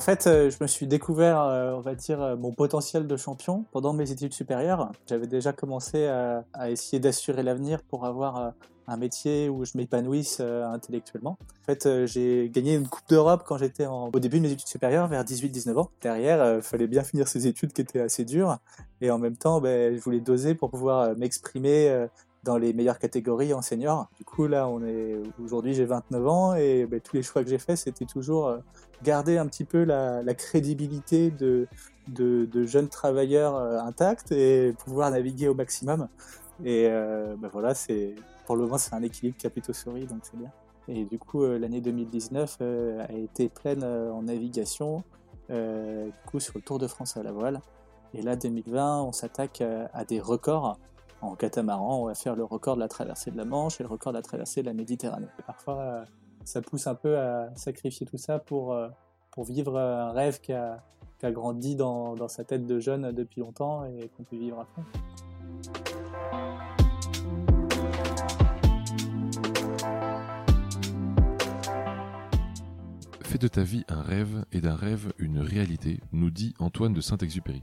En fait, euh, je me suis découvert, euh, on va dire, euh, mon potentiel de champion pendant mes études supérieures. J'avais déjà commencé à, essayer d'assurer l'avenir pour avoir un métier où je m'épanouisse intellectuellement. En fait, j'ai gagné une Coupe d'Europe quand j'étais au début de mes études supérieures, vers 18-19 ans. Derrière, il fallait bien finir ces études qui étaient assez dures. Et en même temps, ben, je voulais doser pour pouvoir m'exprimer dans les meilleures catégories en senior. Du coup, là, on est aujourd'hui, j'ai 29 ans et ben, tous les choix que j'ai faits, c'était toujours euh, garder un petit peu la, crédibilité de, de, de jeunes travailleurs euh, intacts et pouvoir naviguer au maximum. Et euh, ben voilà, c'est pour le moment, c'est un équilibre qui a plutôt souri, donc c'est bien. Et du coup, l'année 2019 euh, a été pleine en navigation, du coup sur le Tour de France à la voile. Et là, 2020, on s'attaque à des records en catamaran. On va faire le record de la traversée de la Manche et le record de la traversée de la Méditerranée. Et parfois, euh, ça pousse un peu à sacrifier tout ça pour, euh, pour vivre un rêve qui a, qui a grandi dans, dans sa tête de jeune depuis longtemps et qu'on peut vivre à fond. Fais de ta vie un rêve et d'un rêve une réalité, nous dit Antoine de Saint-Exupéry.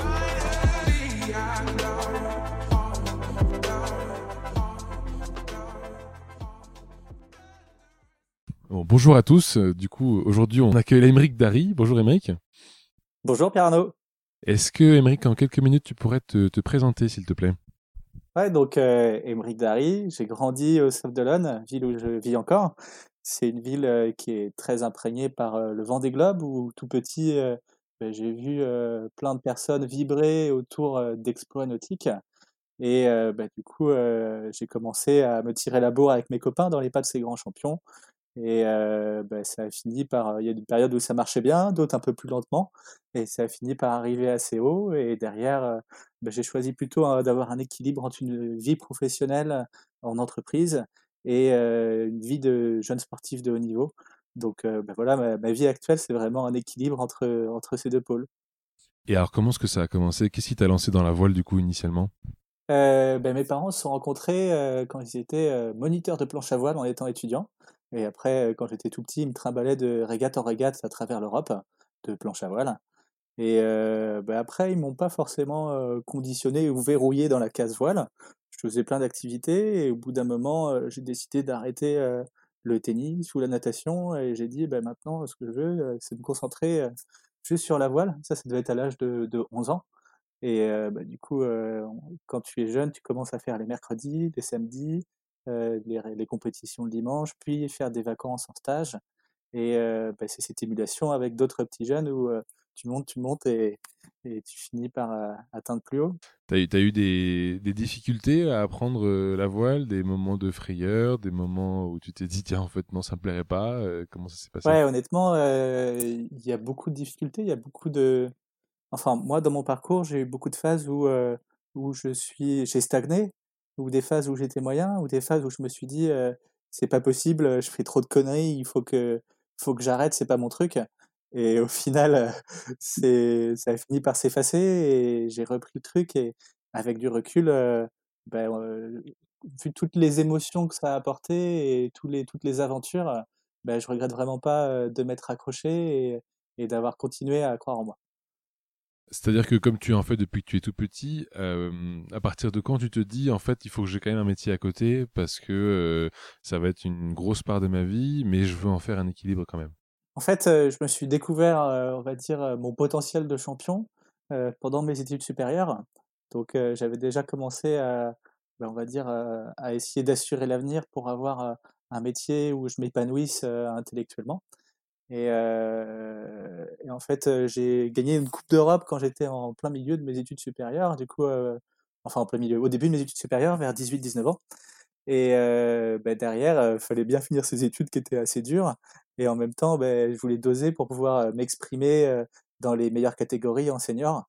bonjour à tous. Euh, Du coup, aujourd'hui, on accueille Émeric Dari. Bonjour Émeric. Bonjour Pierre Arnaud. Est-ce que, Émeric, en quelques minutes, tu pourrais te, te présenter, s'il te plaît? Ouais, donc euh, Émeric Dari, j'ai grandi au Sable d'Olonne, ville où je vis encore. C'est une ville euh, qui est très imprégnée par euh, le vent des globes, où tout petit, euh, ben, j'ai vu euh, plein de personnes vibrer autour euh, d'exploits nautiques. Et euh, ben, du coup, euh, j'ai commencé à me tirer la bourre avec mes copains dans les pas de ces grands champions. Et euh, ben, ça a fini par. Il y a des périodes où ça marchait bien, d'autres un peu plus lentement. Et ça a fini par arriver assez haut. Et derrière, euh, ben, j'ai choisi plutôt hein, d'avoir un équilibre entre une vie professionnelle en entreprise et euh, une vie de jeune sportif de haut niveau. Donc euh, ben voilà, ma, ma vie actuelle, c'est vraiment un équilibre entre, entre ces deux pôles. Et alors, comment est-ce que ça a commencé? Qu'est-ce qui t'a lancé dans la voile, du coup, initialement? Euh, ben, mes parents se sont rencontrés quand ils étaient moniteurs de planche à voile en étant étudiants. Et après, euh, quand j'étais tout petit, ils me trimbalaient de régate en régate à travers l'Europe, de planche à voile. Et euh, ben, après, ils m'ont pas forcément euh, conditionné ou verrouillé dans la case voile. Je faisais plein d'activités et au bout d'un moment, j'ai décidé d'arrêter le tennis ou la natation et j'ai dit, ben, maintenant, ce que je veux, c'est me concentrer juste sur la voile. Ça, ça devait être à l'âge de, de 11 ans. Et bah, du coup, quand tu es jeune, tu commences à faire les mercredis, les samedis, les, ré- les compétitions le dimanche, puis faire des vacances en stage. Et euh, bah, c'est cette émulation avec d'autres petits jeunes où euh, tu montes, tu montes et, et tu finis par euh, atteindre plus haut. T'as eu, t'as eu des, des difficultés à apprendre euh, la voile, des moments de frayeur, des moments où tu t'es dit, tiens, en fait, non, ça me plairait pas. euh, comment ça s'est passé? Ouais, honnêtement, euh, il y a beaucoup de difficultés, il y a beaucoup de... Enfin, moi, dans mon parcours, j'ai eu beaucoup de phases où, euh, où je suis, j'ai stagné, ou des phases où j'étais moyen, ou des phases où je me suis dit, c'est pas possible, je fais trop de conneries, il faut que, faut que j'arrête, c'est pas mon truc. Et au final, c'est, ça a fini par s'effacer et j'ai repris le truc et avec du recul, ben, vu toutes les émotions que ça a apporté et tous les, toutes les aventures, ben, je regrette vraiment pas de m'être accroché et d'avoir continué à croire en moi. C'est-à-dire que comme tu en fais depuis que tu es tout petit, euh, à partir de quand tu te dis, en fait, il faut que j'ai quand même un métier à côté parce que euh, ça va être une grosse part de ma vie, mais je veux en faire un équilibre quand même. En fait, euh, je me suis découvert, on va dire, mon potentiel de champion pendant mes études supérieures. Donc, j'avais déjà commencé à, ben, on va dire, à essayer d'assurer l'avenir pour avoir un métier où je m'épanouisse intellectuellement. Et, euh, et en fait, euh, j'ai gagné une Coupe d'Europe quand j'étais en plein milieu de mes études supérieures. Du coup, euh, enfin au début de mes études supérieures, vers 18-19 ans. Et ben, derrière, il fallait bien finir ces études qui étaient assez dures. Et en même temps, ben, je voulais doser pour pouvoir m'exprimer dans les meilleures catégories en senior.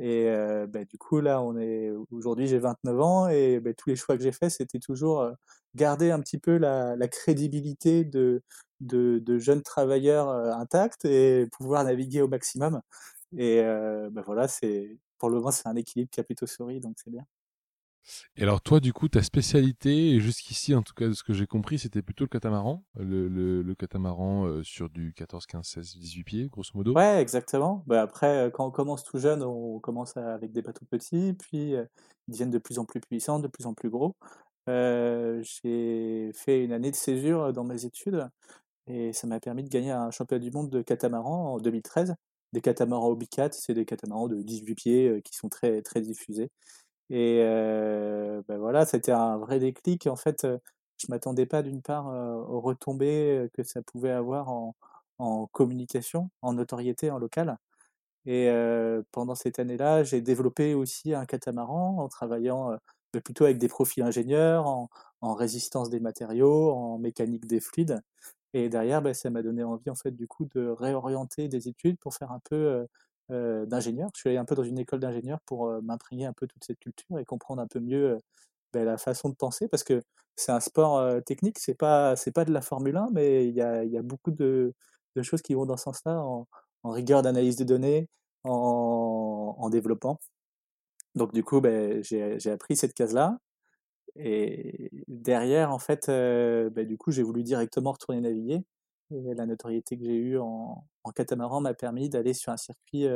Et bah, du coup, là, on est aujourd'hui, j'ai 29 ans et bah, tous les choix que j'ai faits, c'était toujours garder un petit peu la crédibilité de, de, de, jeunes travailleurs intacts et pouvoir naviguer au maximum. Et bah, voilà, c'est pour le moment, c'est un équilibre qui a plutôt souri, donc c'est bien. Et alors toi, du coup, ta spécialité, jusqu'ici, en tout cas, de ce que j'ai compris, c'était plutôt le catamaran, le, le, catamaran euh, sur du 14, 15, 16, 18 pieds, grosso modo? Ouais, exactement. Bah, après, euh, quand on commence tout jeune, on commence avec des bateaux petits, puis euh, ils deviennent de plus en plus puissants, de plus en plus gros. j'ai fait une année de césure dans mes études, et ça m'a permis de gagner un championnat du monde de catamaran en 2013. Des catamarans Obicat, c'est des catamarans de 18 pieds qui sont très, très diffusés. Et ben voilà, c'était un vrai déclic. En fait, je m'attendais pas d'une part aux retombées que ça pouvait avoir en, en communication, en notoriété, en local. Et pendant cette année-là, j'ai développé aussi un catamaran en travaillant bah, plutôt avec des profils ingénieurs, en, résistance des matériaux, en mécanique des fluides. Et derrière, bah, ça m'a donné envie en fait du coup de réorienter des études pour faire un peu d'ingénieur. Je suis allé un peu dans une école d'ingénieur pour euh, m'imprégner un peu toute cette culture et comprendre un peu mieux ben, la façon de penser parce que c'est un sport technique, c'est pas c'est pas de la Formule 1, mais il y a, beaucoup de, choses qui vont dans ce sens-là en, rigueur d'analyse de données, en, développement. Donc du coup, ben, j'ai appris cette case-là. Et derrière, en fait, ben, du coup, j'ai voulu directement retourner naviguer. Et la notoriété que j'ai eue en, en catamaran m'a permis d'aller sur un circuit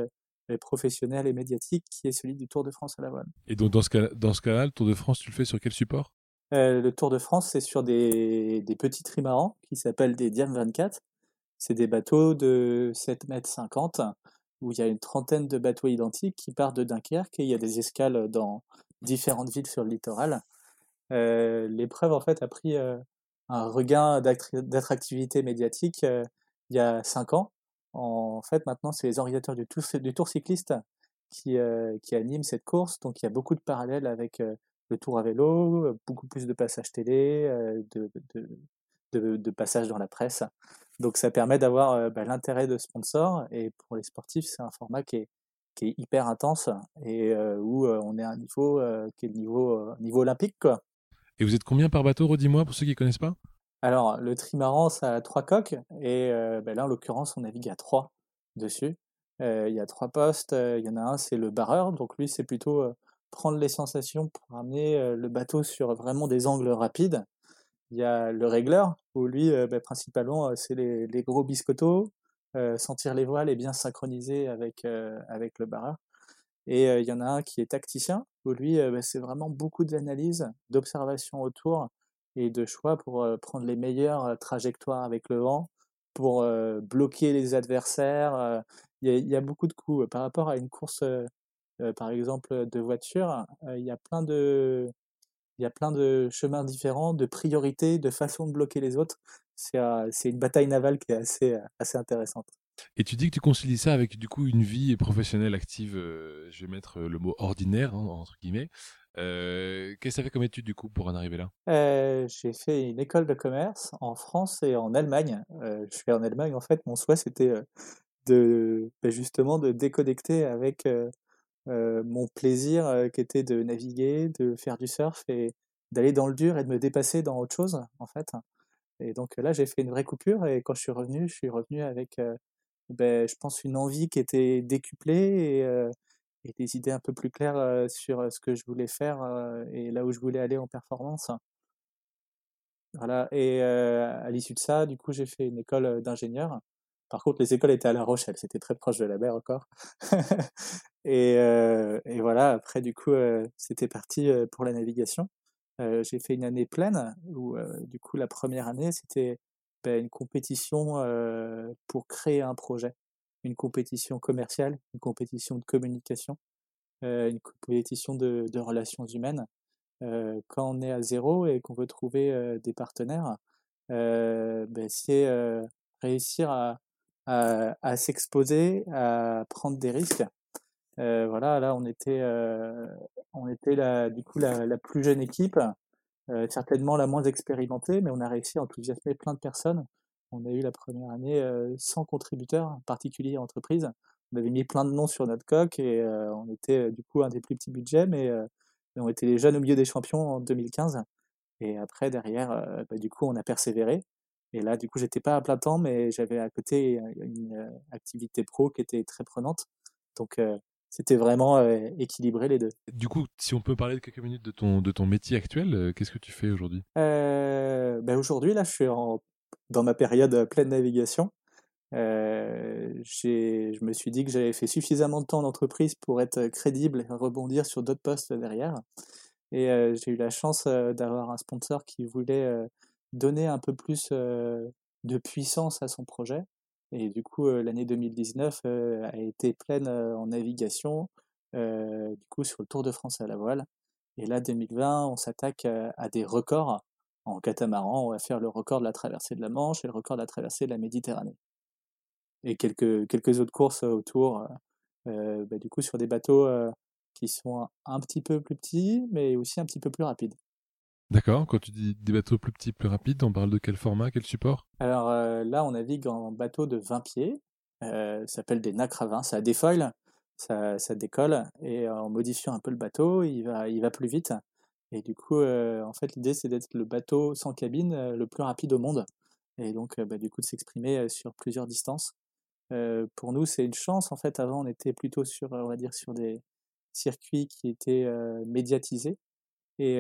euh, professionnel et médiatique qui est celui du Tour de France à la voile. Et donc dans ce cas, cas-là, le Tour de France, tu le fais sur quel support? Euh, Le Tour de France, c'est sur des, des petits trimarans qui s'appellent des Diam 24. C'est des bateaux de 7 mètres 50 où il y a une trentaine de bateaux identiques qui partent de Dunkerque et il y a des escales dans différentes villes sur le littoral. Euh, l'épreuve en fait a pris un regain d'attractivité médiatique il y a 5 ans en fait, maintenant, c'est les organisateurs du tour, cycliste qui, euh, qui animent cette course. Donc, il y a beaucoup de parallèles avec euh, le tour à vélo, beaucoup plus de passages télé, euh, de, passages dans la presse. Donc, ça permet d'avoir bah, l'intérêt de sponsors. Et pour les sportifs, c'est un format qui est, hyper intense et où on est à un niveau qui est le niveau, olympique. Et vous êtes combien par bateau, redis-moi, pour ceux qui ne connaissent pas? Alors, le trimaran, ça a trois coques, et ben là, en l'occurrence, on navigue à trois dessus. Il y a trois postes, il y en a un, c'est le barreur, donc lui, c'est plutôt prendre les sensations pour amener le bateau sur vraiment des angles rapides. Il y a le régleur, où lui, ben, principalement, c'est les, gros biscottos, sentir les voiles et bien synchroniser avec, avec le barreur. Et il y en a un qui est tacticien, où lui, ben, c'est vraiment beaucoup d'analyse, d'observation autour, et de choix pour prendre les meilleures trajectoires avec le vent, pour bloquer les adversaires. Il y, a beaucoup de coups. Par rapport à une course, par exemple, de voiture, il y a plein de... Y a plein de chemins différents, de priorités, de façons de bloquer les autres. C'est une bataille navale qui est assez, assez intéressante. Et tu dis que tu concilies ça avec du coup une vie professionnelle active, je vais mettre le mot ordinaire, hein, entre guillemets. Euh, qu'est-ce que ça fait comme étude du coup pour en arriver là? Euh, J'ai fait une école de commerce en France et en Allemagne. Euh, je suis en Allemagne en fait. Mon souhait c'était de bah, justement de déconnecter avec mon plaisir qui était de naviguer, de faire du surf et d'aller dans le dur et de me dépasser dans autre chose en fait. Et donc là j'ai fait une vraie coupure et quand je suis revenu, je suis revenu avec ben, je pense une envie qui était décuplée et et des idées un peu plus claires sur ce que je voulais faire et là où je voulais aller en performance. Voilà, et à l'issue de ça, du coup, j'ai fait une école d'ingénieur. Par contre, les écoles étaient à La Rochelle, c'était très proche de la mer encore. et, et, voilà, après, du coup, c'était parti pour la navigation. j'ai fait une année pleine où, du coup, la première année, c'était ben, une compétition pour créer un projet une compétition commerciale, une compétition de communication, une compétition de, relations humaines. Quand on est à zéro et qu'on veut trouver des partenaires, ben c'est réussir à, s'exposer, à prendre des risques. voilà, là on était, on était la, du coup la plus jeune équipe, certainement la moins expérimentée, mais on a réussi à enthousiasmer plein de personnes on a eu la première année 100 contributeurs particuliers entreprises, on avait mis plein de noms sur notre coque et on était du coup un des plus petits budgets, mais, on était les jeunes au milieu des champions en 2015. Et après, derrière, bah, du coup, on a persévéré. Et là, du coup, j'étais pas à plein temps, mais j'avais à côté une activité pro qui était très prenante. Donc, c'était vraiment équilibré les deux. Du coup, si on peut parler de quelques minutes de ton, de ton métier actuel, qu'est-ce que tu fais aujourd'hui? Bah, Aujourd'hui, là, je suis en, dans ma période pleine navigation. je me suis dit que j'avais fait suffisamment de temps en entreprise pour être crédible et rebondir sur d'autres postes derrière. Et j'ai eu la chance d'avoir un sponsor qui voulait donner un peu plus de puissance à son projet. Et du coup, l'année 2019 a été pleine en navigation, du coup, sur le Tour de France à la voile. Et là, 2020, on s'attaque à des records en catamaran. On va faire le record de la traversée de la Manche et le record de la traversée de la Méditerranée. Et quelques, quelques autres courses autour, bah, du coup, sur des bateaux qui sont un petit peu plus petits, mais aussi un petit peu plus rapides. D'accord, quand tu dis des bateaux plus petits, plus rapides, on parle de quel format, quel support? Alors euh, là, on navigue en bateau de 20 pieds, euh, ça s'appelle des nacres à 20, ça défoile, ça, décolle, et en modifiant un peu le bateau, il va, plus vite. Et du coup, euh, en fait, l'idée, c'est d'être le bateau sans cabine le plus rapide au monde, et donc, bah, du coup, de s'exprimer sur plusieurs distances. pour nous, c'est une chance, en fait, avant, on était plutôt sur, on dire, sur des circuits qui étaient médiatisés, et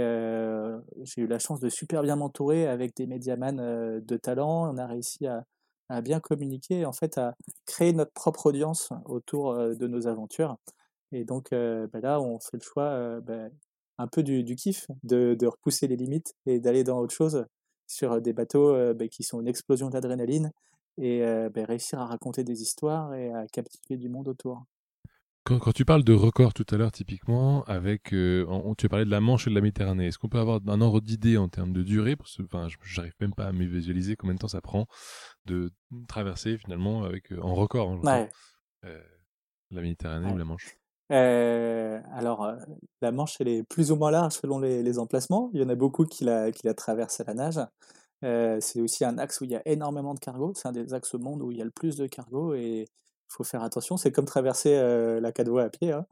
j'ai eu la chance de super bien m'entourer avec des médiamans de talent. On a réussi à, bien communiquer, en fait, à créer notre propre audience autour de nos aventures. Et donc bah là, on fait le choix bah, un peu du, kiff, de, de, repousser les limites et d'aller dans autre chose sur des bateaux bah, qui sont une explosion d'adrénaline et réussir à raconter des histoires et à captiver du monde autour. Quand, tu parles de record tout à l'heure, typiquement, avec, euh, tu as parlé de la Manche et de la Méditerranée. Est-ce qu'on peut avoir un ordre d'idée en termes de durée Parce que, enfin, j'arrive même pas à me visualiser combien de temps ça prend de traverser finalement avec euh, en record. Hein, euh, la Méditerranée ou la Manche? alors, la Manche, elle est plus ou moins large selon les, emplacements. Il y en a beaucoup qui la, qui la traversent à la nage. c'est aussi un axe où il y a énormément de cargo. C'est un des axes au monde où il y a le plus de cargo et faut faire attention. C'est comme traverser la Cadois à pied. Hein.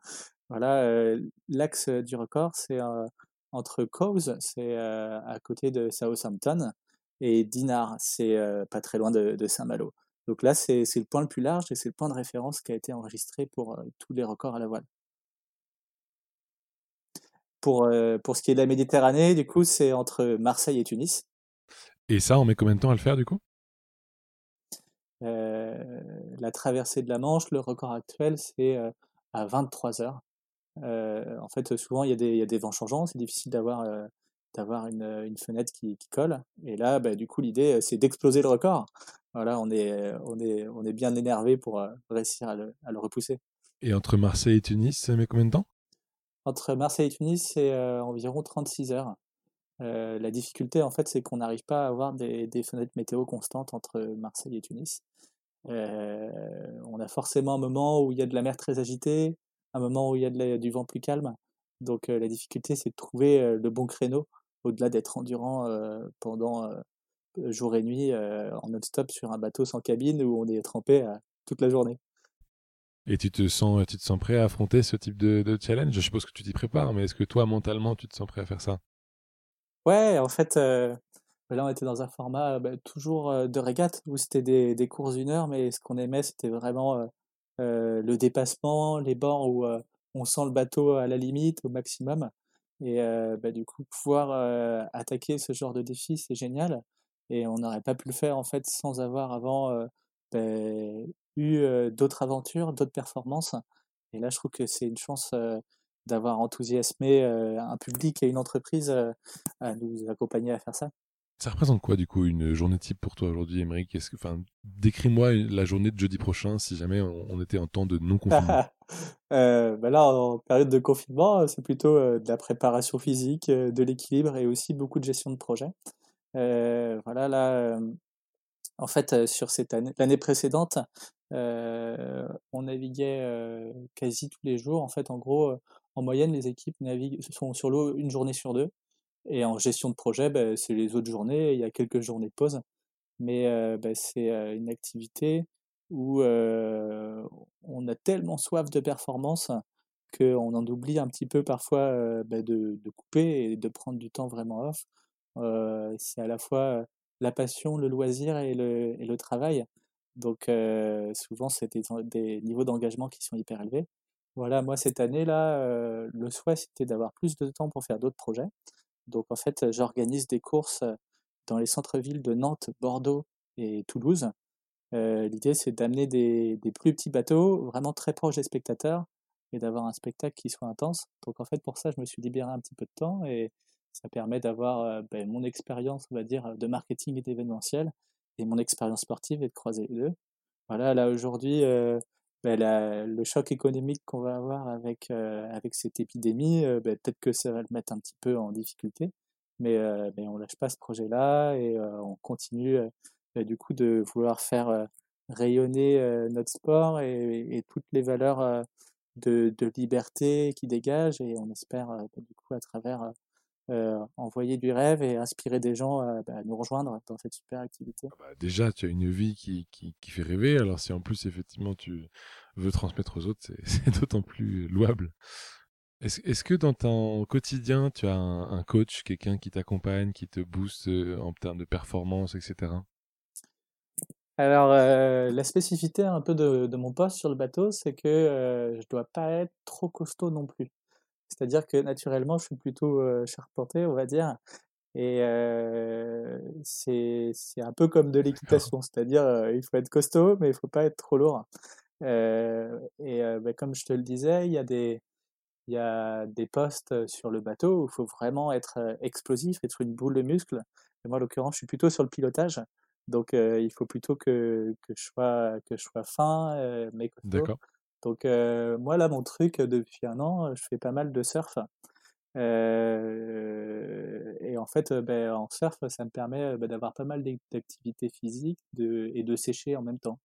Voilà, l'axe du record, c'est entre Cowes, c'est à côté de Southampton, et Dinard, c'est pas très loin de, Saint-Malo. Donc là, c'est le point le plus large et c'est le point de référence qui a été enregistré pour tous les records à la voile. Pour, pour ce qui est de la Méditerranée, du coup, c'est entre Marseille et Tunis. Et ça, on met combien de temps à le faire, du coup? La traversée de la Manche, le record actuel, c'est à 23 heures. en fait, souvent, il y, a des, y a des vents changeants, c'est difficile d'avoir d'avoir une, une, fenêtre qui, qui, colle. Et là, bah, du coup, l'idée, c'est d'exploser le record. Voilà, on est, on est, on est bien énervé pour réussir à le, à le, repousser. Et entre Marseille et Tunis, ça met combien de temps? Entre Marseille et Tunis, c'est environ 36 heures. Euh, la difficulté, en fait, c'est qu'on n'arrive pas à avoir des, fenêtres météo constantes entre Marseille et Tunis. Euh, on a forcément un moment où il y a de la mer très agitée, un moment où il y a du vent plus calme. Donc euh, la difficulté, c'est de trouver le bon créneau, au-delà d'être endurant pendant jour et nuit en non-stop sur un bateau sans cabine où on est trempé toute la journée. Et tu te sens, tu te sens prêt à affronter ce type de, de challenge? Je suppose que tu t'y prépares, mais est-ce que toi, mentalement, tu te sens prêt à faire ça? Ouais, en fait, Là, on était dans un format bah, toujours de régate où c'était des, courses d'une heure, mais ce qu'on aimait, c'était vraiment le dépassement, les bords où on sent le bateau à la limite, au maximum. Et bah, du coup, pouvoir attaquer ce genre de défi, c'est génial. Et on n'aurait pas pu le faire en fait sans avoir avant bah, eu d'autres aventures, d'autres performances. Et là, je trouve que c'est une chance d'avoir enthousiasmé un public et une entreprise à nous accompagner à faire ça. Ça représente quoi du coup une journée type pour toi aujourd'hui, Émeric? Que, enfin, décris-moi la journée de jeudi prochain si jamais on, était en temps de non confinement. euh, bah là, en période de confinement, c'est plutôt euh, de la préparation physique, euh, de l'équilibre et aussi beaucoup de gestion de projet. Euh, voilà, là, en fait, sur cette année, l'année précédente, on naviguait quasi tous les jours. En fait, en gros, en moyenne, les équipes naviguent sont sur l'eau une journée sur deux. Et en gestion de projet, bah, c'est les autres journées, il y a quelques journées de pause, mais bah, c'est une activité où on a tellement soif de performance qu'on en oublie un petit peu parfois bah, de, couper et de prendre du temps vraiment off. c'est à la fois la passion, le loisir et le, travail. Donc souvent, c'est des, niveaux d'engagement qui sont hyper élevés. Voilà, moi cette année-là, le souhait c'était d'avoir plus de temps pour faire d'autres projets. Donc en fait, j'organise des courses dans les centres-villes de Nantes, Bordeaux et Toulouse. L'idée c'est d'amener des, des, plus petits bateaux vraiment très proches des spectateurs et d'avoir un spectacle qui soit intense. Donc en fait pour ça, je me suis libéré un petit peu de temps et ça permet d'avoir ben, mon expérience, on va dire, de marketing et d'événementiel et mon expérience sportive et de croiser les deux. Voilà, là aujourd'hui, ben, le choc économique qu'on va avoir avec, avec cette épidémie, ben, peut-être que ça va le mettre un petit peu en difficulté, mais, mais on lâche pas ce projet-là et on continue du coup de vouloir faire rayonner notre sport et, et, toutes les valeurs de, de liberté qui dégagent et on espère du coup à travers euh, envoyer du rêve et inspirer des gens à, bah, nous rejoindre dans cette super activité. Ah bah, déjà, tu as une vie qui, qui, qui, fait rêver. Alors si en plus, effectivement, tu veux transmettre aux autres, c'est d'autant plus louable. Est-ce est que dans ton quotidien, tu as un, coach, quelqu'un qui t'accompagne, qui te booste euh, en termes de performance, etc. Alors, euh, la spécificité un peu de, de, mon poste sur le bateau, c'est que euh, je dois pas être trop costaud non plus. C'est-à-dire que naturellement, je suis plutôt charpenté, on va dire. Et c'est un peu comme de l'équitation, c'est-à-dire il faut être costaud, mais il faut pas être trop lourd. et bah, comme je te le disais, il y a des, il y a des postes sur le bateau où il faut vraiment être explosif, être une boule de muscle. Et moi, en l'occurrence, je suis plutôt sur le pilotage. Donc, il faut plutôt que, que, je, sois, que je sois fin, mais costaud. Donc moi là mon truc depuis un an, je fais pas mal de surf. Euh, et en fait, ben, en surf, ça me permet ben, d'avoir pas mal d'activités physiques de, et de sécher en même temps.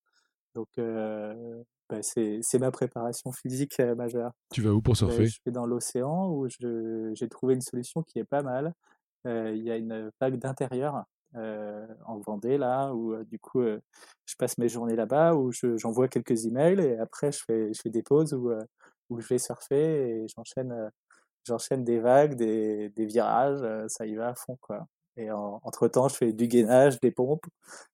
Donc ben, c'est ma préparation physique majeure. Tu vas où pour surfer? Je vais dans l'océan où j'ai trouvé une solution qui est pas mal. Il y a une vague d'intérieur euh, en Vendée, là, où euh, du coup, euh, je passe mes journées là-bas, où j'envoie quelques emails et après, je fais, je fais des pauses où, où je vais surfer et j'enchaîne j'enchaîne des vagues, des, des virages, ça y va à fond, quoi. Et entre-temps, je fais du gainage, des pompes,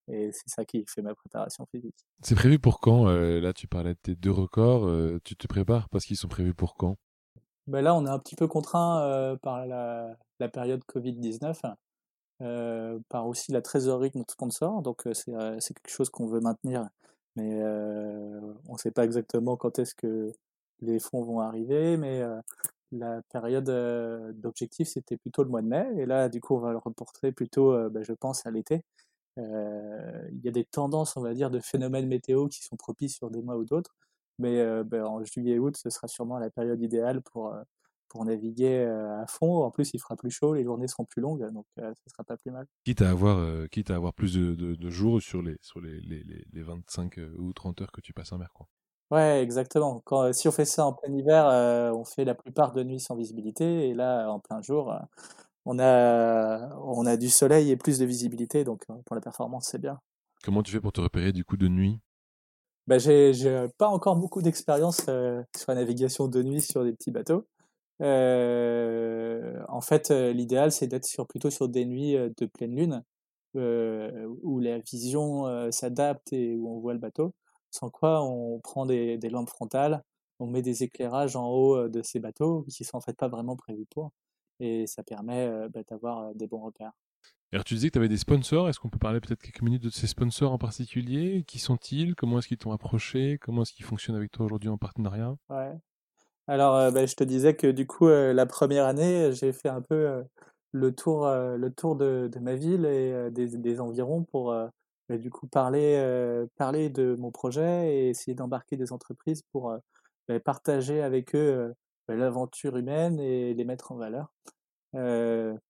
et c'est ça qui fait ma préparation physique. C'est prévu pour quand Là, tu parlais de tes deux records, tu te prépares parce qu'ils sont prévus pour quand? Ben Là, on est un petit peu contraint par la, la période Covid-19. Euh, par aussi la trésorerie de notre sponsor. Donc euh, euh, c'est quelque chose qu'on veut maintenir, mais on ne sait pas exactement quand est-ce que les fonds vont arriver. Mais la période d'objectif, c'était plutôt le mois de mai. Et là, du coup, on va le reporter plutôt, ben, je pense, à l'été. Il y a des tendances, on va dire, de phénomènes météo qui sont propices sur des mois ou d'autres. Mais ben, en juillet-août, ce sera sûrement la période idéale pour pour naviguer à fond. En plus, il fera plus chaud, les journées seront plus longues, donc ce ne sera pas plus mal. Quitte à avoir, quitte à avoir plus de, de, jours sur les, sur les, les, les 25 ou 30 heures que tu passes en mer. Quoi. Ouais, exactement. Quand, si on fait ça en plein hiver, on fait la plupart de nuits sans visibilité, et là, en plein jour, on, a, on a du soleil et plus de visibilité, donc pour la performance, c'est bien. Comment tu fais pour te repérer du coup de nuit? Bah, j'ai pas encore beaucoup d'expérience sur la navigation de nuit sur des petits bateaux. Euh, en fait, euh, l'idéal, c'est d'être sur, plutôt sur des nuits euh, de pleine lune, où la vision s'adapte et où on voit le bateau. Sans quoi, on prend des, des, lampes frontales, on met des éclairages en haut de ces bateaux, qui sont en fait pas vraiment prévus pour, et ça permet bah, d'avoir des bons repères. Alors tu disais que tu avais des sponsors, est-ce qu'on peut parler peut-être quelques minutes de ces sponsors en particulier? Qui sont-ils? Comment est-ce qu'ils t'ont approché? Comment est-ce qu'ils fonctionnent avec toi aujourd'hui en partenariat? Ouais. Alors, euh, bah, je te disais que du coup, euh, la première année, j'ai fait un peu euh, le tour, le tour de, ma ville et des, environs pour bah, du coup parler, parler de mon projet et essayer d'embarquer des entreprises pour bah, partager avec eux l'aventure humaine et les mettre en valeur.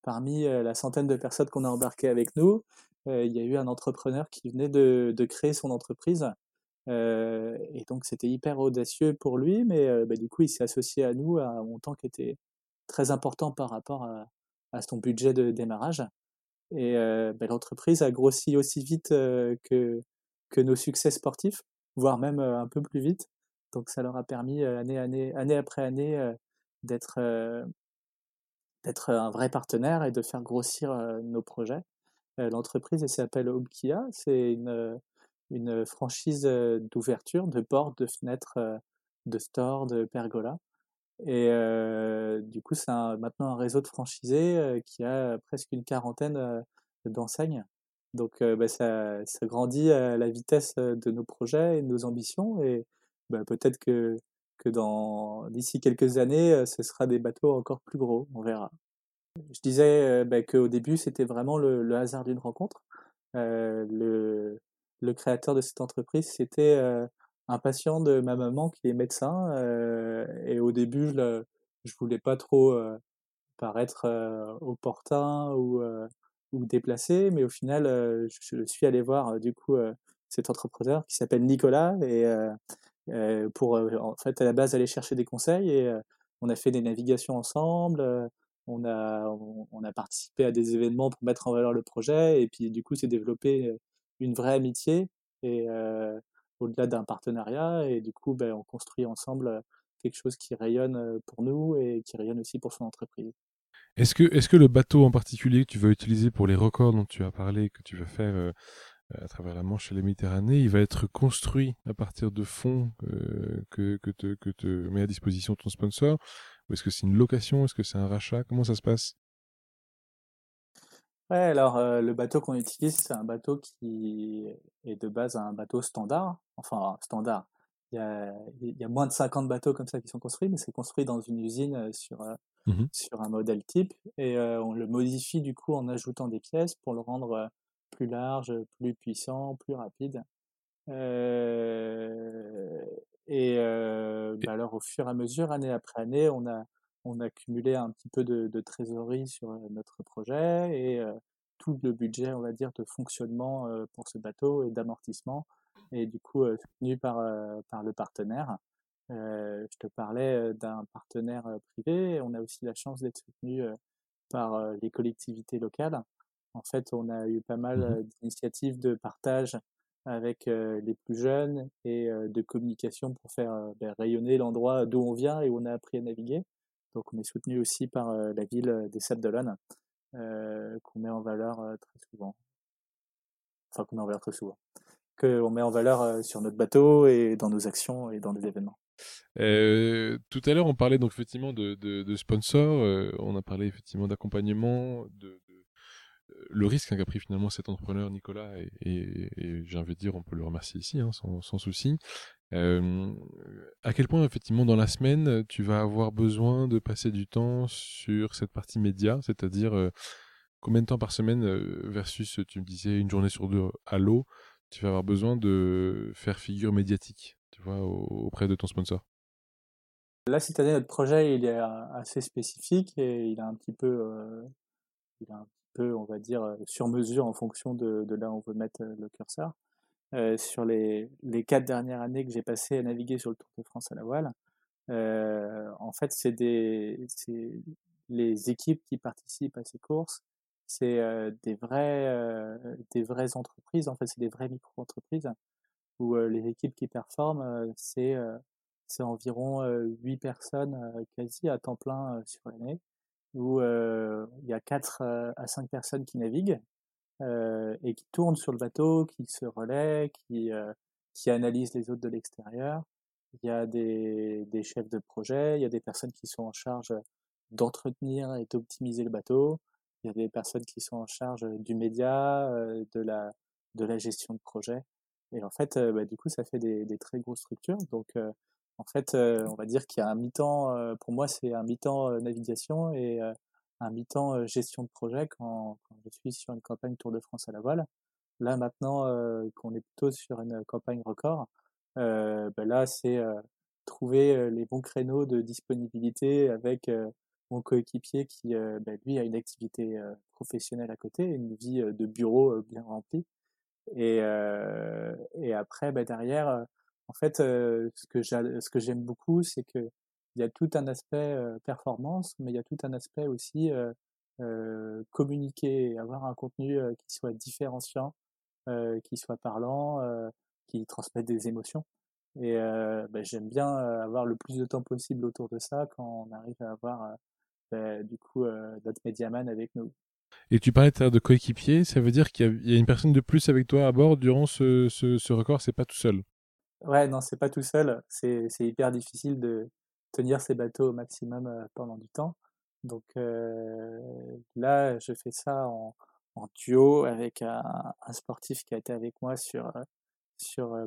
parmi la centaine de personnes qu'on a embarquées avec nous, il y a eu un entrepreneur qui venait de créer son entreprise euh, et donc c'était hyper audacieux pour lui, mais euh, bah, du coup il s'est associé à nous à un montant qui était très important par rapport à, son budget de démarrage. Et euh, bah, l'entreprise a grossi aussi vite que, nos succès sportifs. voire même un peu plus vite. Donc ça leur a permis année, après année d'être d'être un vrai partenaire et de faire grossir nos projets. L'entreprise s'appelle Obkia, c'est une, une franchise d'ouverture, de portes, de fenêtres, de stores, de pergolas. Et du coup, c'est maintenant un réseau de franchisés qui a presque une quarantaine d'enseignes. Donc bah, ça, grandit à la vitesse de nos projets et de nos ambitions. Et bah, peut-être que, que dans d'ici quelques années, ce sera des bateaux encore plus gros. On verra. Je disais bah, qu'au début, c'était vraiment le, le hasard d'une rencontre. le, le créateur de cette entreprise, c'était un patient de ma maman qui est médecin. et au début, je ne voulais pas trop paraître opportun ou, ou déplacé, mais au final, je, suis allé voir du coup cet entrepreneur qui s'appelle Nicolas et pour en fait à la base aller chercher des conseils et on a fait des navigations ensemble. on, a participé à des événements pour mettre en valeur le projet et puis du coup c'est développé une vraie amitié et au-delà d'un partenariat et du coup ben, on construit ensemble quelque chose qui rayonne pour nous et qui rayonne aussi pour son entreprise. Est-ce que, est que le bateau en particulier que tu vas utiliser pour les records dont tu as parlé, que tu vas faire à travers la Manche et la Méditerranée, il va être construit à partir de fonds que, que, te, que te met à disposition ton sponsor? Ou est-ce que c'est une location? Est-ce que c'est un rachat? Comment ça se passe? Ouais, alors le bateau qu'on utilise, c'est un bateau qui est de base un bateau standard. Enfin, standard. Il y a, il y a moins de 50 bateaux comme ça qui sont construits, mais c'est construit dans une usine sur, mmh sur un modèle type. Et on le modifie du coup en ajoutant des pièces pour le rendre plus large, plus puissant, plus rapide. et bah, alors, au fur et à mesure, année après année, on a on a cumulé un petit peu de, trésorerie sur notre projet et tout le budget, on va dire, de fonctionnement pour ce bateau et d'amortissement est du coup soutenu par, par le partenaire. je te parlais d'un partenaire privé. On a aussi la chance d'être soutenu par les collectivités locales. En fait, on a eu pas mal mmh d'initiatives de partage avec les plus jeunes et de communication pour faire ben, rayonner l'endroit d'où on vient et où on a appris à naviguer. Donc on est soutenu aussi par la ville des Sables d'Olonne, qu'on met en valeur très souvent. Enfin, qu'on met en valeur très souvent. Qu'on met en valeur sur notre bateau et dans nos actions et dans des événements. tout à l'heure, on parlait donc effectivement de, sponsors, on a parlé effectivement d'accompagnement, de, le risque qu'a pris finalement cet entrepreneur Nicolas, et, j'ai envie de dire, on peut le remercier ici, hein, sans, souci. Euh, à quel point, effectivement, dans la semaine, tu vas avoir besoin de passer du temps sur cette partie média, c'est-à-dire euh, combien de temps par semaine euh, versus, tu me disais, une journée sur deux à l'eau, tu vas avoir besoin de faire figure médiatique, tu vois, auprès de ton sponsor? Là, cette année, notre projet, il est assez spécifique et il a un petit peu, peu, on va dire, sur mesure en fonction de, là où on veut mettre le curseur. Euh, sur les, les, quatre dernières années que j'ai passées à naviguer sur le Tour de France à la voile, euh, en fait, c'est des, les équipes qui participent à ces courses, c'est euh, des euh, des vraies entreprises. En fait, c'est des vraies micro-entreprises où euh, les équipes qui performent, c'est c'est environ 8 personnes quasi à temps plein sur l'année, où il y a 4 à 5 personnes qui naviguent euh, et qui tournent sur le bateau, qui se relaient, qui, euh, qui analysent les autres de l'extérieur. Il y a des, des, chefs de projet, il y a des personnes qui sont en charge d'entretenir et d'optimiser le bateau. Il y a des personnes qui sont en charge du média, euh, de, la, de la gestion de projet. Et en fait, bah, du coup, ça fait des, des très grosses structures. Donc, en fait, on va dire qu'il y a un mi-temps, pour moi, c'est un mi-temps navigation et un mi-temps gestion de projet quand, quand, je suis sur une campagne Tour de France à la voile. Là maintenant qu'on est plutôt sur une campagne record, ben là c'est trouver les bons créneaux de disponibilité avec mon coéquipier qui ben lui a une activité professionnelle à côté, une vie de bureau bien remplie. Et, et après ben derrière, en fait, ce que j'aime beaucoup, c'est que il y a tout un aspect performance, mais il y a tout un aspect aussi communiquer, avoir un contenu qui soit différenciant, qui soit parlant, qui transmettent des émotions. Et bah, j'aime bien avoir le plus de temps possible autour de ça quand on arrive à avoir bah, du coup notre médiaman avec nous. Et tu parlais de coéquipier, ça veut dire qu'il y, a une personne de plus avec toi à bord durant ce record, c'est pas tout seul? Ouais, non, c'est pas tout seul. C'est hyper difficile de tenir ces bateaux au maximum pendant du temps. Donc là, je fais ça en, duo avec un, sportif qui a été avec moi sur,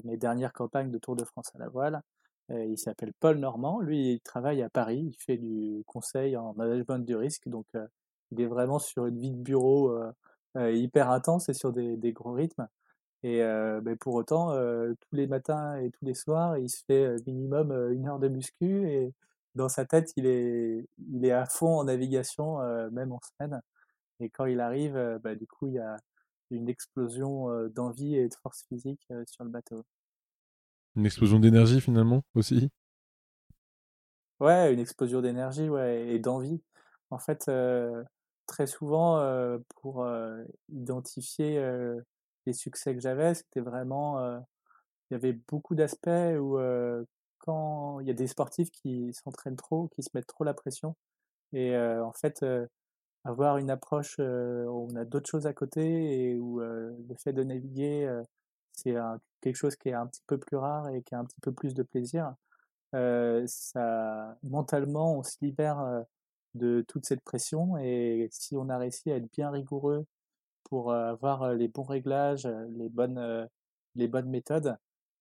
mes dernières campagnes de Tour de France à la voile. il s'appelle Paul Normand. Lui, il travaille à Paris. Il fait du conseil en management du risque. Donc, il est vraiment sur une vie de bureau hyper intense et sur des gros rythmes. Et ben pour autant, tous les matins et tous les soirs, il se fait minimum une heure de muscu et dans sa tête, il est, il est à fond en navigation, même en semaine. Et quand il arrive, bah, du coup, il y a une explosion d'envie et de force physique sur le bateau. Une explosion d'énergie finalement aussi? Ouais, une explosion d'énergie ouais, et d'envie. En fait, très souvent, pour identifier les succès que j'avais, c'était vraiment, il y avait beaucoup d'aspects où quand il y a des sportifs qui s'entraînent trop, qui se mettent trop la pression, et en fait, avoir une approche où on a d'autres choses à côté et où le fait de naviguer, c'est quelque chose qui est un petit peu plus rare et qui a un petit peu plus de plaisir. ça, mentalement, on se libère de toute cette pression et si on a réussi à être bien rigoureux pour avoir les bons réglages, les bonnes, méthodes,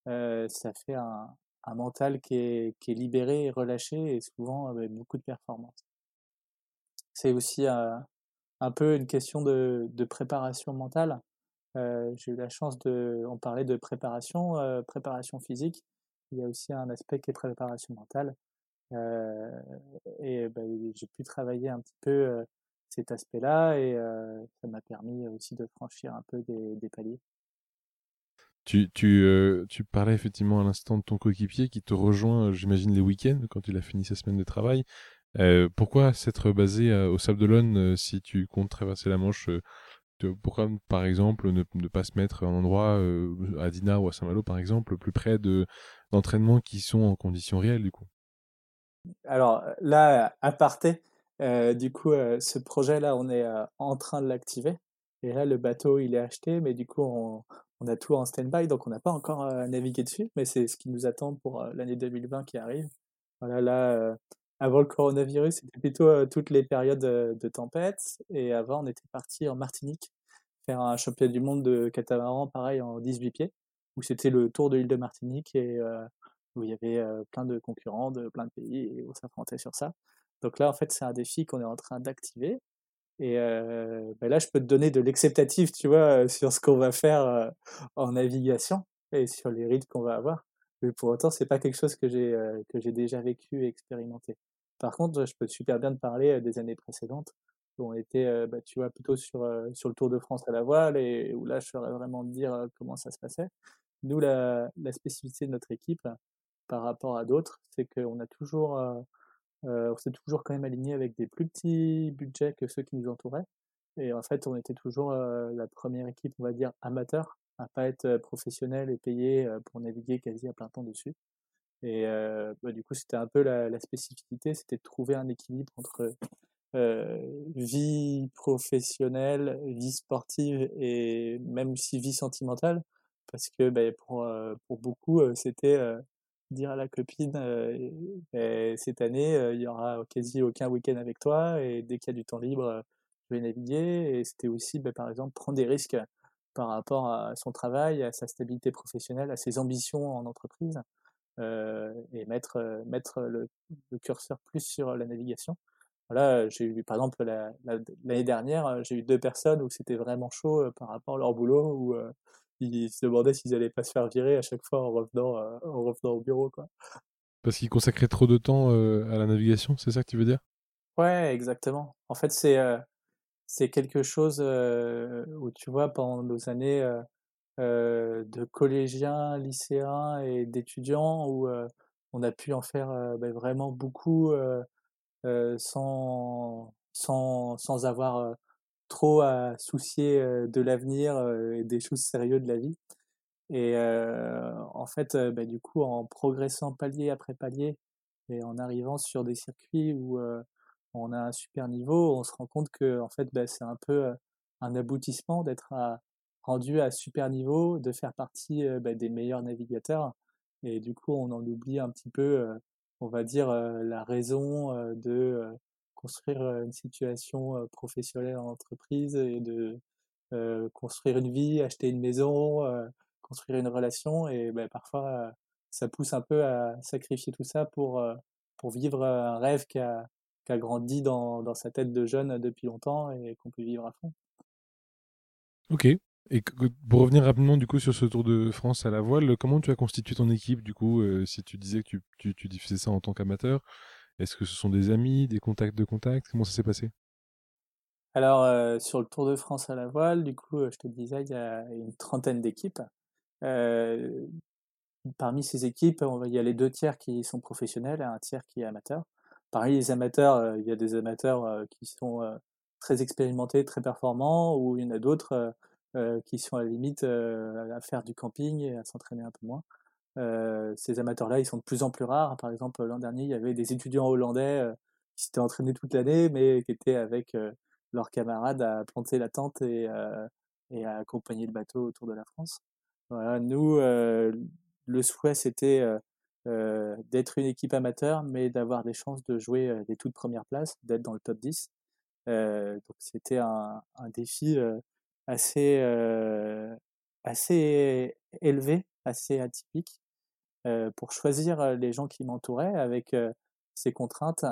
ça fait un, mental qui est, libéré relâché et souvent avec beaucoup de performance. C'est aussi un, peu une question de, préparation mentale. J'ai eu la chance de, on parlait de préparation, préparation physique. Il y a aussi un aspect qui est préparation mentale. Et bah, j'ai pu travailler un petit peu cet aspect-là et ça m'a permis aussi de franchir un peu des, des paliers. Tu, tu, tu, parlais effectivement à l'instant de ton coéquipier qui te rejoint, j'imagine, les week-ends quand il a fini sa semaine de travail. Euh, pourquoi s'être basé au Sable d'Olonne si tu comptes traverser la Manche Pourquoi, par exemple, ne, ne, pas se mettre en endroit à Dina ou à Saint-Malo, par exemple, plus près d'entraînements qui sont en conditions réelles, du coup? Alors là, à parté, euh, du coup, euh, ce projet-là, on est euh, en train de l'activer. Et là, le bateau, il est acheté, mais du coup, on, on a tout en stand-by, donc on n'a pas encore navigué dessus, mais c'est ce qui nous attend pour l'année 2020 qui arrive. Voilà, là, avant le coronavirus, c'était plutôt toutes les périodes de tempête, et avant, on était parti en Martinique faire un championnat du monde de catamaran, pareil, en 18 pieds, où c'était le tour de l'île de Martinique, et où il y avait plein de concurrents de plein de pays et on s'affrontait sur ça. Donc là, en fait, c'est un défi qu'on est en train d'activer. Et ben là, je peux te donner de l'acceptatif, tu vois, sur ce qu'on va faire en navigation et sur les rythmes qu'on va avoir. Mais pour autant, c'est pas quelque chose que j'ai que j'ai déjà vécu et expérimenté. Par contre, je peux super bien te parler des années précédentes où on était, bah, tu vois, plutôt sur sur le Tour de France à la voile et où là, je saurais vraiment te dire comment ça se passait. Nous, la, la spécificité de notre équipe, par rapport à d'autres, c'est qu'on a toujours, euh, euh, on s'est toujours quand même aligné avec des plus petits budgets que ceux qui nous entouraient. Et en fait, on était toujours euh, la première équipe, on va dire, amateur, à pas être professionnel et payé pour naviguer quasi à plein temps dessus. Et bah, du coup, c'était un peu la, la spécificité, c'était de trouver un équilibre entre vie professionnelle, vie sportive et même aussi vie sentimentale. Parce que bah, pour, pour beaucoup, c'était dire à la copine «Bah, cette année il y aura quasi aucun week-end avec toi et dès qu'il y a du temps libre je vais naviguer et c'était aussi bah, par exemple prendre des risques par rapport à son travail, à sa stabilité professionnelle, à ses ambitions en entreprise et mettre mettre le, curseur plus sur la navigation. Voilà, j'ai eu par exemple l'année dernière, j'ai eu deux personnes où c'était vraiment chaud par rapport à leur boulot où ils se demandaient s'ils allaient pas se faire virer à chaque fois en revenant, euh, en revenant au bureau. Quoi. Parce qu'ils consacraient trop de temps euh, à la navigation, c'est ça que tu veux dire? Ouais, exactement. En fait, c'est euh, c'est quelque chose où tu vois, pendant nos années de collégiens, lycéens et d'étudiants, où on a pu en faire ben, vraiment beaucoup sans, sans, sans avoir trop à soucier de l'avenir et des choses sérieuses de la vie. Et en fait, bah, du coup, en progressant palier après palier et en arrivant sur des circuits où on a un super niveau, on se rend compte que en fait, bah, c'est un peu un aboutissement d'être rendu à super niveau, de faire partie bah, des meilleurs navigateurs. Et du coup, on en oublie un petit peu, on va dire, la raison de construire une situation professionnelle en entreprise et de construire une vie, acheter une maison, construire une relation. Et bah, parfois, ça pousse un peu à sacrifier tout ça pour, pour vivre un rêve qui a, qui a grandi dans, dans sa tête de jeune depuis longtemps et qu'on peut vivre à fond. Ok. Et pour revenir rapidement du coup sur ce Tour de France à la voile, comment tu as constitué ton équipe du coup Si tu disais que tu, tu, tu diffusais ça en tant qu'amateur, est-ce que ce sont des amis, des contacts de contacts Comment ça s'est passé? Alors sur le Tour de France à la voile, du coup, je te disais, il y a une trentaine d'équipes. Euh, parmi ces équipes, il y a les deux tiers qui sont professionnels et un tiers qui est amateur. Parmi les amateurs, il y a des amateurs qui sont très expérimentés, très performants, ou il y en a d'autres qui sont à la limite à faire du camping et à s'entraîner un peu moins. Ces amateurs-là, ils sont de plus en plus rares. Par exemple, l'an dernier, il y avait des étudiants hollandais qui s'étaient entraînés toute l'année, mais qui étaient avec leurs camarades à planter la tente et, et à accompagner le bateau autour de la France. Voilà, nous, le souhait, c'était d'être une équipe amateur, mais d'avoir des chances de jouer les toutes premières places, d'être dans le top 10. donc c'était un, un, défi assez, assez élevé, assez atypique, pour choisir les gens qui m'entouraient avec ces contraintes.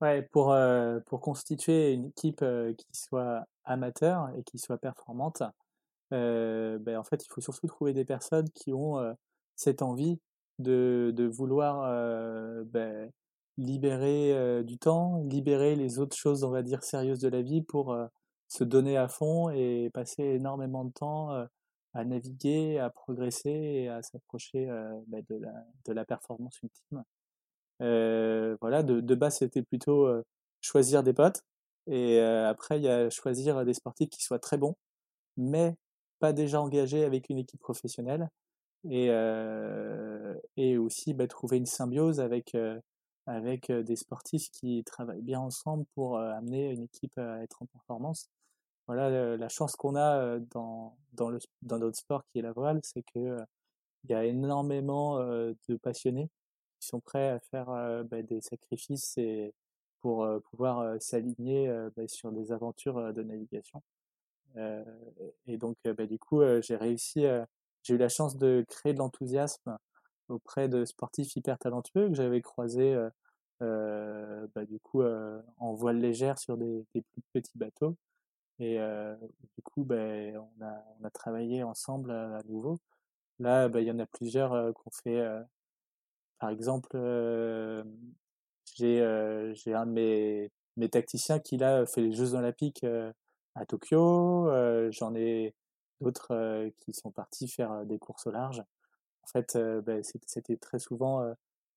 Ouais, pour, pour constituer une équipe qui soit amateur et qui soit performante, ben, en fait, il faut surtout trouver des personnes qui ont cette envie de, de vouloir ben, libérer du temps, libérer les autres choses, on va dire, sérieuses de la vie pour se donner à fond et passer énormément de temps à naviguer, à progresser et à s'approcher de, la, de la performance ultime. voilà, de, base, c'était plutôt choisir des potes. Et après, il y a choisir des sportifs qui soient très bons, mais pas déjà engagés avec une équipe professionnelle et, euh, aussi bah, trouver une symbiose avec, euh, avec des sportifs qui travaillent bien ensemble pour amener une équipe à être en performance. Voilà, la chance qu'on a dans, dans, le, dans notre sport qui est la voile, c'est que il y a énormément de passionnés qui sont prêts à faire bah, des sacrifices et pour pouvoir s'aligner bah, sur des aventures de navigation. et donc, bah, du coup, j'ai réussi j'ai eu la chance de créer de l'enthousiasme auprès de sportifs hyper talentueux que j'avais croisés du coup en voile légère sur des, des, plus petits bateaux et du coup ben on, a, on a travaillé ensemble à nouveau. Là ben, il y en a plusieurs qu'on fait par exemple j'ai j'ai un de mes, mes tacticiens qui là fait les Jeux Olympiques à Tokyo. J'en ai d'autres qui sont partis faire des courses au large. En fait, ben, c'était très souvent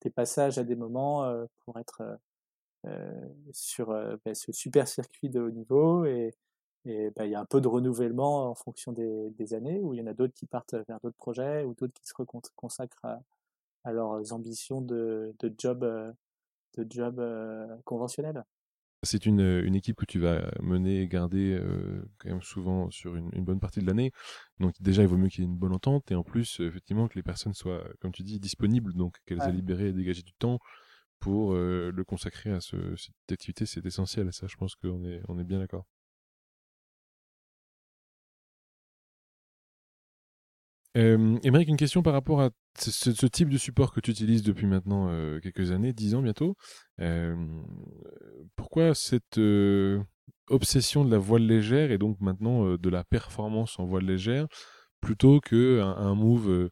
des passages à des moments pour être sur ben, ce super circuit de haut niveau. Et, et ben, il y a un peu de renouvellement en fonction des, des années où il y en a d'autres qui partent vers d'autres projets ou d'autres qui se consacrent à, à, leurs ambitions de, de job, de job conventionnel. C'est une, une, équipe que tu vas mener et garder euh, quand même souvent sur une, une bonne partie de l'année. Donc déjà, il vaut mieux qu'il y ait une bonne entente et en plus, effectivement, que les personnes soient, comme tu dis, disponibles, donc qu'elles ouais. aient libéré et dégagé du temps pour euh, le consacrer à ce, cette activité. C'est essentiel ça, je pense qu'on est, on est bien d'accord. Euh, Émeric, une question par rapport à ce, type de support que tu utilises depuis maintenant euh, quelques années, dix ans bientôt. Euh, pourquoi cette euh, obsession de la voile légère et donc maintenant de la performance en voile légère plutôt que un, un move,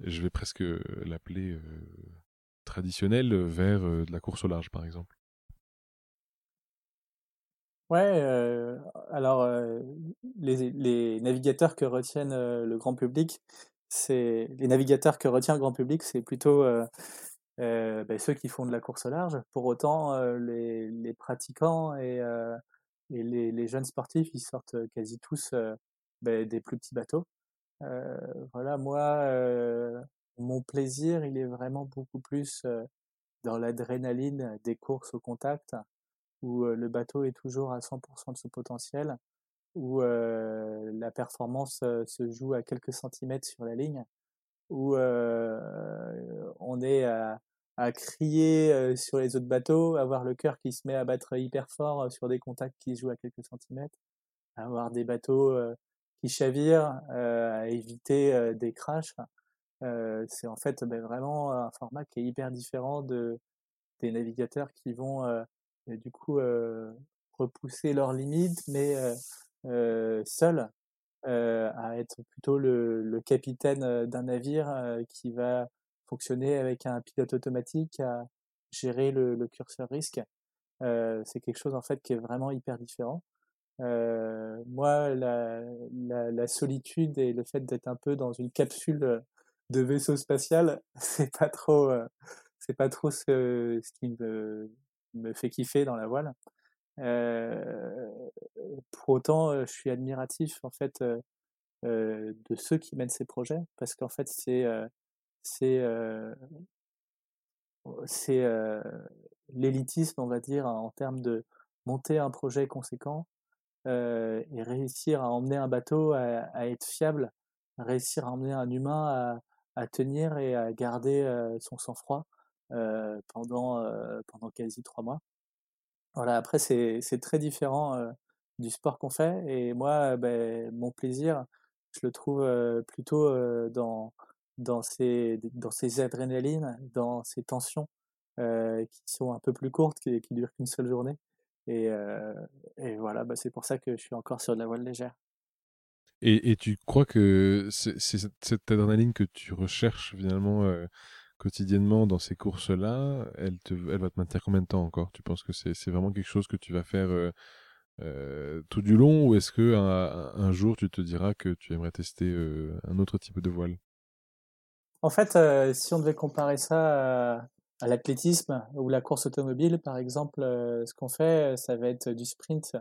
je vais presque l'appeler traditionnel, vers de la course au large par exemple? Ouais, euh, alors euh, les, les, navigateurs que retiennent euh, le grand public, c'est les navigateurs que retient le grand public, c'est plutôt ben, ceux qui font de la course au large. Pour autant, les, les, pratiquants et, et les, les, jeunes sportifs, ils sortent quasi tous ben, des plus petits bateaux. voilà, moi, mon plaisir, il est vraiment beaucoup plus dans l'adrénaline des courses au contact, où le bateau est toujours à 100% de son potentiel, où la performance se joue à quelques centimètres sur la ligne, où on est à, à crier sur les autres bateaux, avoir le cœur qui se met à battre hyper fort sur des contacts qui se jouent à quelques centimètres, avoir des bateaux qui chavirent, à éviter des crashs. c'est en fait ben, vraiment un format qui est hyper différent de, des navigateurs qui vont du coup repousser leurs limites, mais seuls, à être plutôt le, capitaine d'un navire qui va fonctionner avec un pilote automatique à gérer le, curseur risque. c'est quelque chose en fait qui est vraiment hyper différent. Moi, la, solitude et le fait d'être un peu dans une capsule de vaisseau spatial, c'est pas trop, c'est pas trop ce, ce qui me, me, fait kiffer dans la voile. Pour autant, je suis admiratif en fait de ceux qui mènent ces projets parce qu'en fait, c'est c'est c'est l'élitisme, on va dire, en termes de monter un projet conséquent, et réussir à emmener un bateau à, être fiable, réussir à emmener un humain à, tenir et à garder son sang-froid pendant, pendant quasi trois mois. Voilà, après, c'est très différent du sport qu'on fait. Et moi, ben, mon plaisir, je le trouve plutôt dans, dans, ces, dans ces adrénalines, dans ces tensions qui sont un peu plus courtes, qui, qui durent qu'une seule journée. Et, voilà, bah, c'est pour ça que je suis encore sur de la voile légère. Et, et tu crois que c'est cette adrénaline que tu recherches finalement quotidiennement dans ces courses-là, elle, va te maintenir combien de temps encore? Tu penses que c'est vraiment quelque chose que tu vas faire euh, tout du long ou est-ce que un, jour tu te diras que tu aimerais tester un autre type de voile? En fait, si on devait comparer ça à, à l'athlétisme ou la course automobile, par exemple, euh, ce qu'on fait, ça va être du sprint,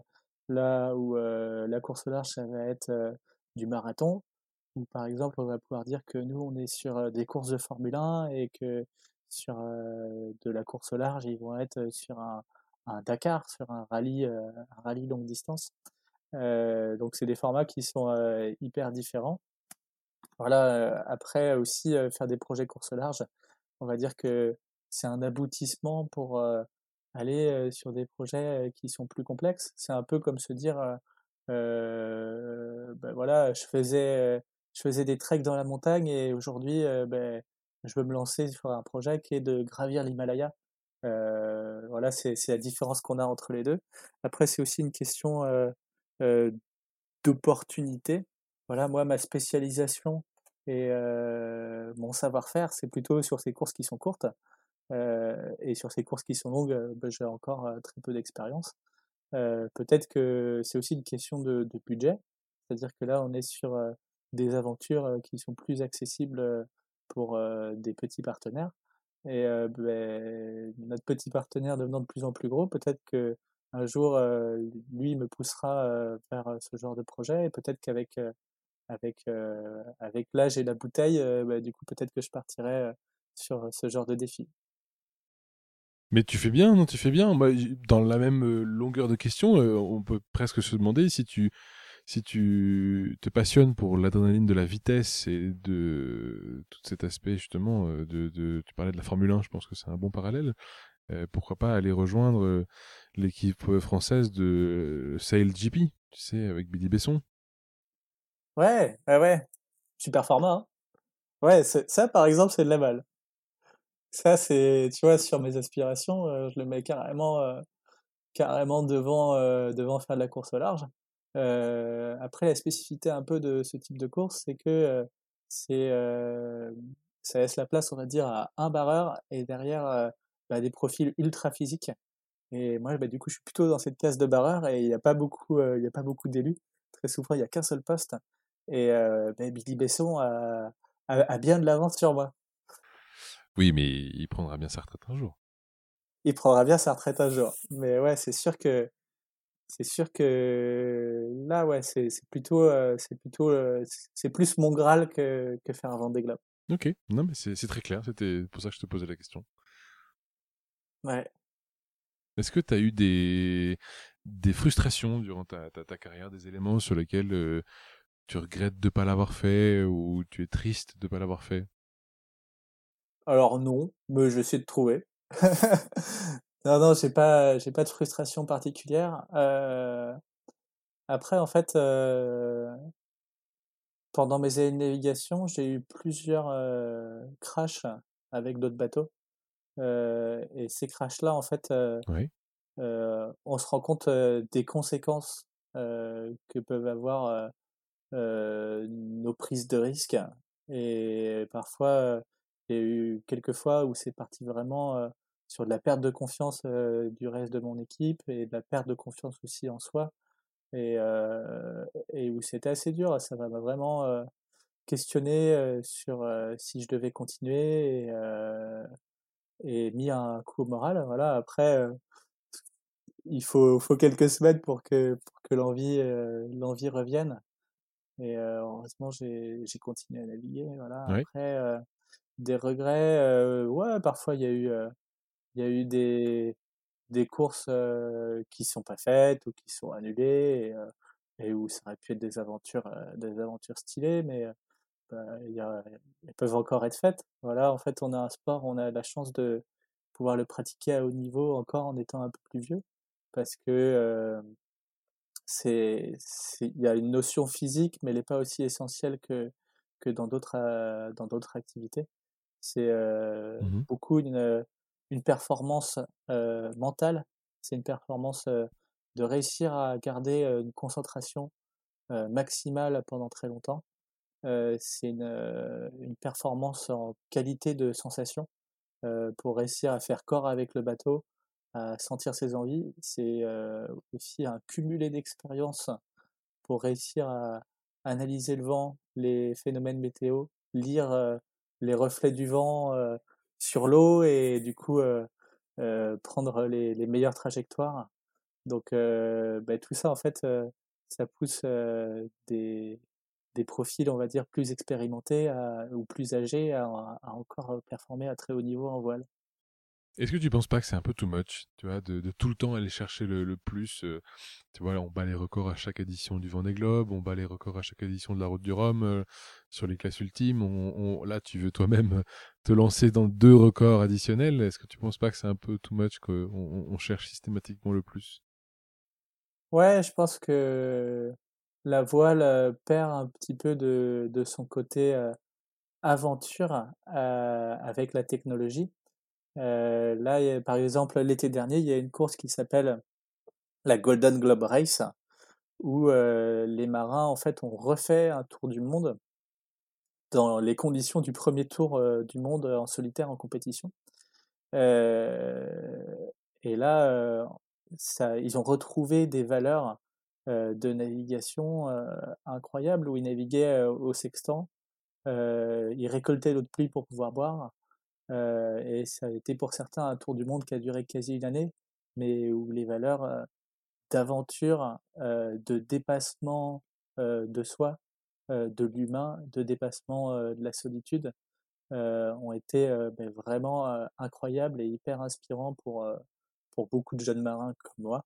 là où euh, la course large, ça va être euh, du marathon. Par exemple, on va pouvoir dire que nous, on est sur des courses de Formule 1 et que sur de la course large, ils vont être sur un, un Dakar, sur un rallye, un rallye longue distance. donc, c'est des formats qui sont hyper différents. Voilà, après aussi, faire des projets course large, on va dire que c'est un aboutissement pour aller sur des projets qui sont plus complexes. C'est un peu comme se dire, ben voilà, je faisais, je faisais des treks dans la montagne et aujourd'hui, ben, je veux me lancer sur un projet qui est de gravir l'Himalaya. voilà, c'est la différence qu'on a entre les deux. Après, c'est aussi une question d'opportunité. Voilà, moi, ma spécialisation et mon savoir-faire, c'est plutôt sur ces courses qui sont courtes. Euh, et sur ces courses qui sont longues, euh, bah, j'ai encore euh, très peu d'expérience. Peut-être que c'est aussi une question de budget, c'est-à-dire que là, on est sur des aventures qui sont plus accessibles pour des petits partenaires. Et ben, notre petit partenaire devenant de plus en plus gros, peut-être que un jour, lui me poussera vers ce genre de projet, et peut-être qu'avec avec, avec l'âge et la bouteille, bah, du coup, peut-être que je partirai sur ce genre de défi. Mais tu fais bien, non Tu fais bien. dans la même longueur de question, on peut presque se demander si tu, si tu te passionnes pour l'adrénaline de la vitesse et de tout cet aspect justement euh, de, tu parlais de la Formule 1, je pense que c'est un bon parallèle. pourquoi pas aller rejoindre l'équipe française de Sail GP, tu sais, avec Billy Besson. Ouais, ouais, ouais. Super format. Hein. Ouais, ça par exemple, c'est de la balle. Ça, c'est, tu vois, sur mes aspirations, euh, je le mets carrément, euh, carrément devant, euh, devant faire de la course au large. Après, la spécificité un peu de ce type de course, c'est que c'est, ça laisse la place, on va dire, à un barreur et derrière bah, des profils ultra physiques. Et moi, bah, du coup, je suis plutôt dans cette case de barreur et il n'y a pas beaucoup, il y a pas beaucoup d'élus. Très souvent, il n'y a qu'un seul poste. Et bah, Billy Besson a, a bien de l'avance sur moi. Oui, mais il prendra bien sa retraite un jour. Il prendra bien sa retraite un jour. Mais ouais, c'est sûr que c'est sûr que là, ouais, c'est plutôt, euh, c'est plutôt, euh, c'est plus mon Graal que, que faire un Vendée Globe. Ok, non mais c'est très clair, c'était pour ça que je te posais la question. Ouais. Est-ce que tu as eu des, des frustrations durant ta, ta, carrière, des éléments sur lesquels euh, tu regrettes de ne pas l'avoir fait ou tu es triste de ne pas l'avoir fait? Alors non, mais j'essaie de trouver. non, non, j'ai pas, j'ai pas de frustration particulière. Euh, après, en fait, euh, pendant mes années de navigation, j'ai eu plusieurs euh, crashs avec d'autres bateaux. et ces crashs-là, en fait, on se rend compte des conséquences que peuvent avoir nos prises de risques. Et parfois, il y a eu quelques fois où c'est parti vraiment sur de la perte de confiance du reste de mon équipe et de la perte de confiance aussi en soi. Et, et où c'était assez dur. Ça m'a vraiment questionné sur si je devais continuer et, et mis un coup au moral. Voilà. Après, il faut, faut quelques semaines pour que, pour que l'envie, l'envie revienne. Et heureusement, j'ai continué à naviguer. Voilà. Après, des regrets, ouais, parfois il y a eu, il y a eu des, des courses qui sont pas faites ou qui sont annulées et, où ça aurait pu être des aventures, des aventures stylées, mais bah, y a, elles peuvent encore être faites. Voilà, en fait, on a un sport, on a la chance de pouvoir le pratiquer à haut niveau encore en étant un peu plus vieux, parce que c'est, il y a une notion physique, mais elle n'est pas aussi essentielle que, que dans d'autres, dans d'autres activités. C'est mmh beaucoup une, une performance mentale, c'est une performance de réussir à garder une concentration maximale pendant très longtemps. c'est une, une, performance en qualité de sensation pour réussir à faire corps avec le bateau, à sentir ses envies. C'est aussi un cumulé d'expériences pour réussir à analyser le vent, les phénomènes météo, lire les reflets du vent sur l'eau et du coup prendre les, les, meilleures trajectoires. Donc bah, tout ça en fait, ça pousse des, des profils, on va dire, plus expérimentés ou plus âgés à, à, encore performer à très haut niveau en voile. Est-ce que tu penses pas que c'est un peu too much, tu vois, de, tout le temps aller chercher le, plus euh, Tu vois, on bat les records à chaque édition du Vendée Globe, on bat les records à chaque édition de la Route du Rhum euh, sur les classes ultimes. On, là, tu veux toi-même te lancer dans deux records additionnels. Est-ce que tu penses pas que c'est un peu too much qu'on on cherche systématiquement le plus? Ouais, je pense que la voile euh, perd un petit peu de son côté aventure avec la technologie. Euh, là, par exemple, l'été dernier, il y a une course qui s'appelle la Golden Globe Race, où euh, les marins, en fait, ont refait un tour du monde dans les conditions du premier tour euh, du monde en solitaire en compétition. et là, ils ont retrouvé des valeurs de navigation incroyables où ils naviguaient au sextant. ils récoltaient l'eau de pluie pour pouvoir boire. Euh, et ça a été pour certains un tour du monde qui a duré quasi une année, mais où les valeurs euh, d'aventure, euh, de dépassement de soi, de l'humain, de dépassement de la solitude, ont été ben, vraiment incroyables et hyper inspirants pour, pour beaucoup de jeunes marins comme moi.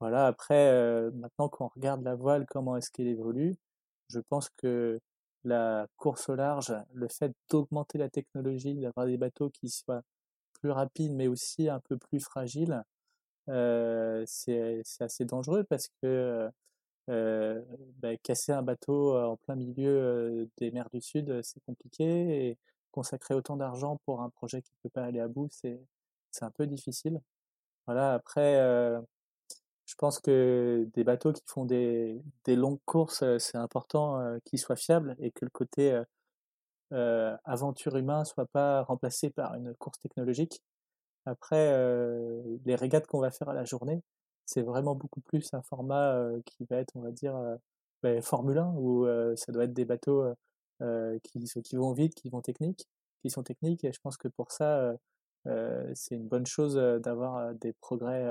Voilà, après, maintenant qu'on regarde la voile, comment est-ce qu'elle évolue, je pense que la course au large, le fait d'augmenter la technologie, d'avoir des bateaux qui soient plus rapides mais aussi un peu plus fragiles, euh, c'est assez dangereux parce que euh, bah, casser un bateau en plein milieu des mers du Sud, c'est compliqué et consacrer autant d'argent pour un projet qui ne peut pas aller à bout, c'est un peu difficile. Voilà, après, je pense que des bateaux qui font des, longues courses, c'est important qu'ils soient fiables et que le côté euh, aventure humain soit pas remplacé par une course technologique. Après, les régates qu'on va faire à la journée, c'est vraiment beaucoup plus un format qui va être, on va dire, ben, Formule 1, où ça doit être des bateaux qui, qui vont vite, qui vont techniques, qui sont techniques. Et je pense que pour ça, c'est une bonne chose d'avoir des progrès,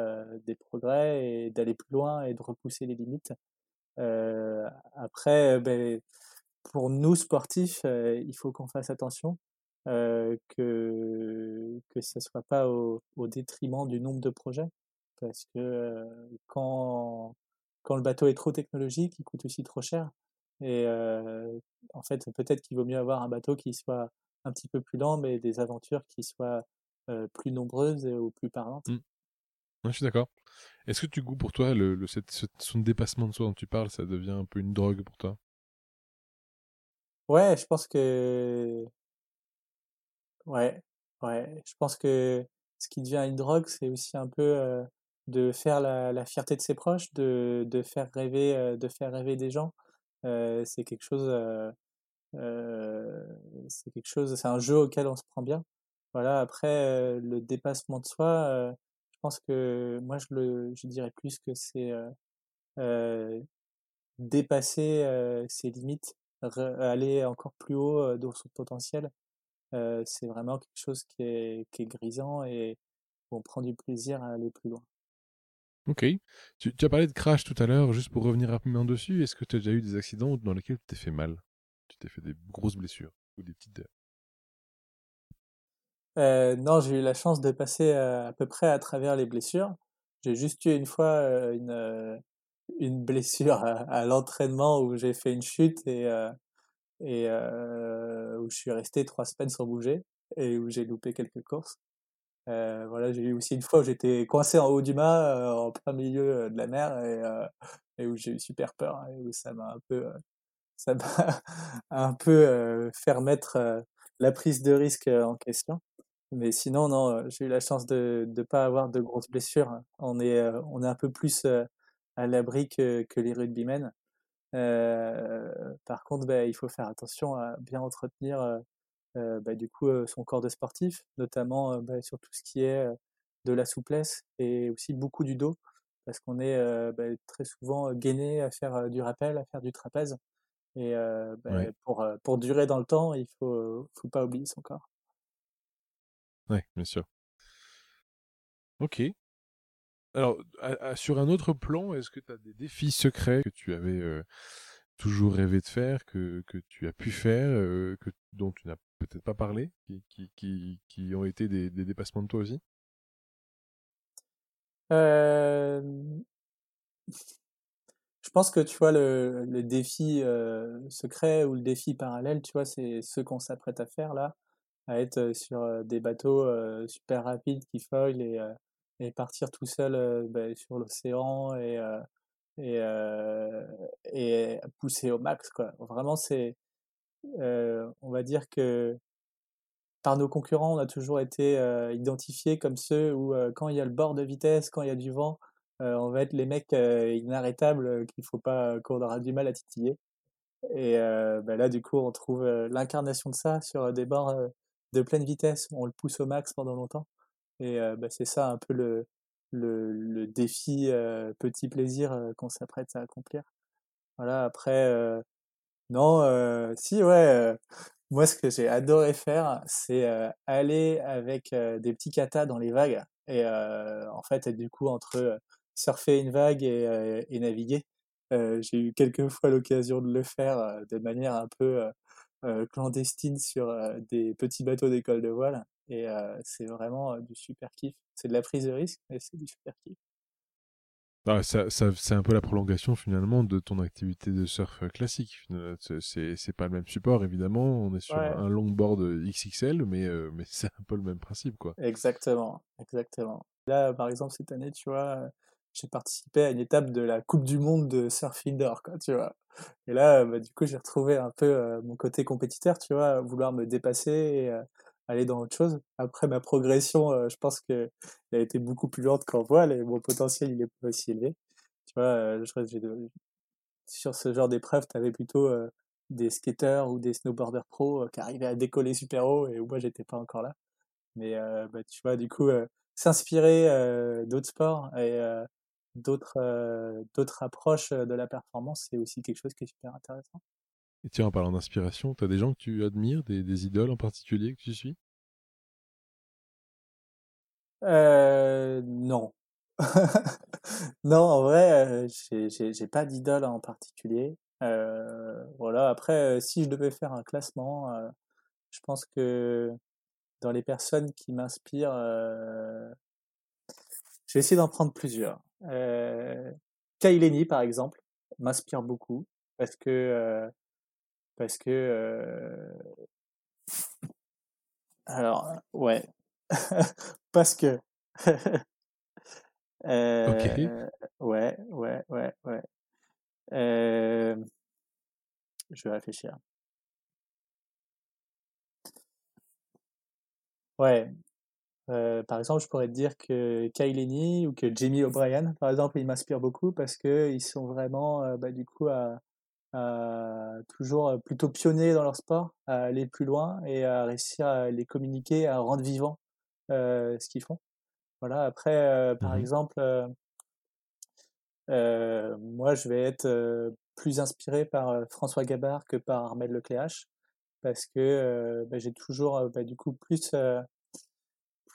des progrès et d'aller plus loin et de repousser les limites. après, ben, pour nous sportifs, il faut qu'on fasse attention. que que ça soit pas au, au, détriment du nombre de projets parce que quand quand le bateau est trop technologique il coûte aussi trop cher et en fait peut-être qu'il vaut mieux avoir un bateau qui soit un petit peu plus lent mais des aventures qui soient plus nombreuses ou plus parlantes mmh. je suis d'accord est-ce que tu goûtes pour toi le, le son dépassement de soi dont tu parles ça devient un peu une drogue pour toi? Ouais, je pense que ouais, ouais, je pense que ce qui devient une drogue, c'est aussi un peu, de faire la la fierté de ses proches, de de faire rêver, de faire rêver des gens. c'est quelque chose, c'est quelque chose c'est un jeu auquel on se prend bien. Voilà, après, le dépassement de soi, je pense que moi je le je dirais plus que c'est, dépasser, ses limites aller encore plus haut dans son potentiel, c'est vraiment quelque chose qui est, qui est grisant et on prend du plaisir à aller plus loin. Ok. Tu, as parlé de crash tout à l'heure, juste pour revenir rapidement dessus. Est-ce que tu as déjà eu des accidents dans lesquels tu t'es fait mal? Tu t'es fait des grosses blessures ou des petites. Euh, non, j'ai eu la chance de passer à, peu près à travers les blessures. J'ai juste eu une fois une, une blessure à, l'entraînement où j'ai fait une chute et, euh, et euh, où je suis resté trois semaines sans bouger et où j'ai loupé quelques courses. Euh, voilà, j'ai eu aussi une fois où j'étais coincé en haut du mât, en plein milieu de la mer et, et où j'ai eu super peur et où ça m'a un peu, ça m'a un peu fait remettre la prise de risque en question. Mais sinon, non, j'ai eu la chance de ne pas avoir de grosses blessures. On est, on est un peu plus à l'abri que, que, les rugbymen. Euh, par contre, bah, il faut faire attention à bien entretenir euh, euh, bah, du coup son corps de sportif, notamment bah, sur tout ce qui est de la souplesse et aussi beaucoup du dos, parce qu'on est très souvent gainé à faire du rappel, à faire du trapèze. Et pour, pour durer dans le temps, il faut, faut pas oublier son corps. Oui, bien sûr. Ok. Alors, sur un autre plan, est-ce que tu as des défis secrets que tu avais toujours rêvé de faire, que, que tu as pu faire, que, dont tu n'as peut-être pas parlé, qui, qui, qui, ont été des, dépassements de toi aussi? Je pense que tu vois, le, le défi secret ou le défi parallèle, tu vois, c'est ce qu'on s'apprête à faire là, à être sur des bateaux super rapides qui foilent et partir tout seul bah, sur l'océan et, et, pousser au max. Quoi. Vraiment, c'est, on va dire que par nos concurrents, on a toujours été identifiés comme ceux où quand il y a le bord de vitesse, quand il y a du vent, on va être les mecs inarrêtables qu'il faut pas, qu'on aura du mal à titiller. Et bah là, du coup, on trouve l'incarnation de ça sur des bords de pleine vitesse. On le pousse au max pendant longtemps. Et bah, c'est ça un peu le, le, défi petit plaisir qu'on s'apprête à accomplir. Voilà, après, non, si, ouais, moi ce que j'ai adoré faire, c'est aller avec des petits katas dans les vagues. Et en fait, du coup, entre surfer une vague et, et naviguer, j'ai eu quelques fois l'occasion de le faire de manière un peu clandestine sur des petits bateaux d'école de voile. Et c'est vraiment du super kiff. C'est de la prise de risque, mais c'est du super kiff. Bah, ça, ça, c'est un peu la prolongation finalement de ton activité de surf classique. C'est, c'est pas le même support évidemment, on est sur un longboard XXL, mais, mais c'est un peu le même principe quoi. Exactement, exactement. Là par exemple cette année, tu vois, j'ai participé à une étape de la Coupe du Monde de surf indoor, quoi, tu vois. Et là, bah, du coup, j'ai retrouvé un peu mon côté compétiteur, tu vois, vouloir me dépasser et aller dans autre chose. Après, ma progression, euh, je pense qu'elle a été beaucoup plus lente qu'en voile et mon potentiel, il est pas aussi élevé. Tu vois, euh, je, sur ce genre d'épreuve, tu avais plutôt euh, des skateurs ou des snowboarders pro qui arrivaient à décoller super haut et moi, j'étais pas encore là. Mais bah, tu vois, du coup, s'inspirer d'autres sports et d'autres d'autres approches de la performance, c'est aussi quelque chose qui est super intéressant. Et tiens, en parlant d'inspiration, tu as des gens que tu admires, des, des, idoles en particulier que tu suis? Euh, non. Non, en vrai, euh, j'ai pas d'idole en particulier. Euh, voilà, après, euh, si je devais faire un classement, euh, je pense que dans les personnes qui m'inspirent, euh, je vais essayer d'en prendre plusieurs. Euh, Kai Lenny, par exemple, m'inspire beaucoup parce que, euh, parce que, euh, alors, ouais, parce que, euh, ouais, ouais, ouais, ouais. Euh, je vais réfléchir. Ouais, euh, par exemple, je pourrais te dire que Kyle Lenny ou que Jamie O'Brien, par exemple, ils m'inspirent beaucoup parce que ils sont vraiment, euh, bah, du coup, à, à toujours euh, plutôt pionniers dans leur sport, à aller plus loin et à réussir à les communiquer, à rendre vivant euh, ce qu'ils font. Voilà. Après, euh, par Mhm. exemple, euh, euh, moi, je vais être euh, plus inspiré par François Gabard que par Armel Lecléache parce que euh, bah, j'ai toujours, bah, du coup, plus euh,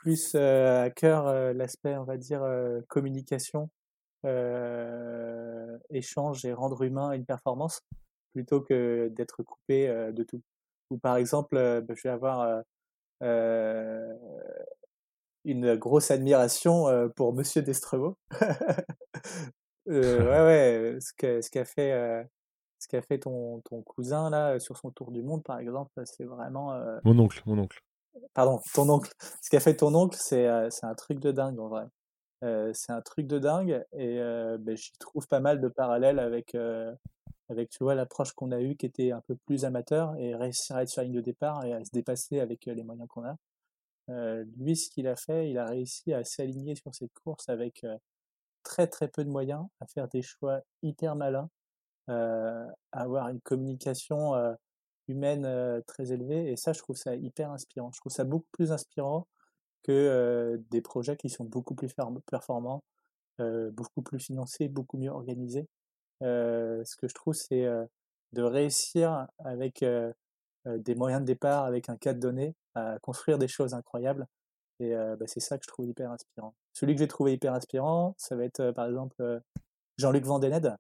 plus euh, à cœur euh, l'aspect, on va dire, euh, communication, échange et rendre humain une performance, plutôt que d'être coupé de tout. Ou par exemple, bah, je vais avoir une grosse admiration pour Monsieur Destrevaux. Euh, ouais, ouais, ce que, ce qu'a fait, ce qu'a fait ton, ton cousin là sur son tour du monde, par exemple, c'est vraiment, euh, Mon oncle, mon oncle. Pardon, ton oncle. Ce qu'a fait ton oncle, c'est, euh, un truc de dingue en vrai. Euh, c'est un truc de dingue et euh, ben, j'y trouve pas mal de parallèles avec, avec tu vois, l'approche qu'on a eue qui était un peu plus amateur et réussir à être sur la ligne de départ et à se dépasser avec les moyens qu'on a. Lui, ce qu'il a fait, il a réussi à s'aligner sur cette course avec très très peu de moyens, à faire des choix hyper malins, à avoir une communication humaine euh, très élevée et ça, je trouve ça hyper inspirant. Je trouve ça beaucoup plus inspirant que euh, des projets qui sont beaucoup plus performants euh, beaucoup plus financé, beaucoup mieux organisé. Euh, ce que je trouve, c'est de réussir avec des moyens de départ, avec un cadre donné, à construire des choses incroyables. Et bah, c'est ça que je trouve hyper inspirant. Celui que j'ai trouvé hyper inspirant, ça va être par exemple Jean-Luc Vandened,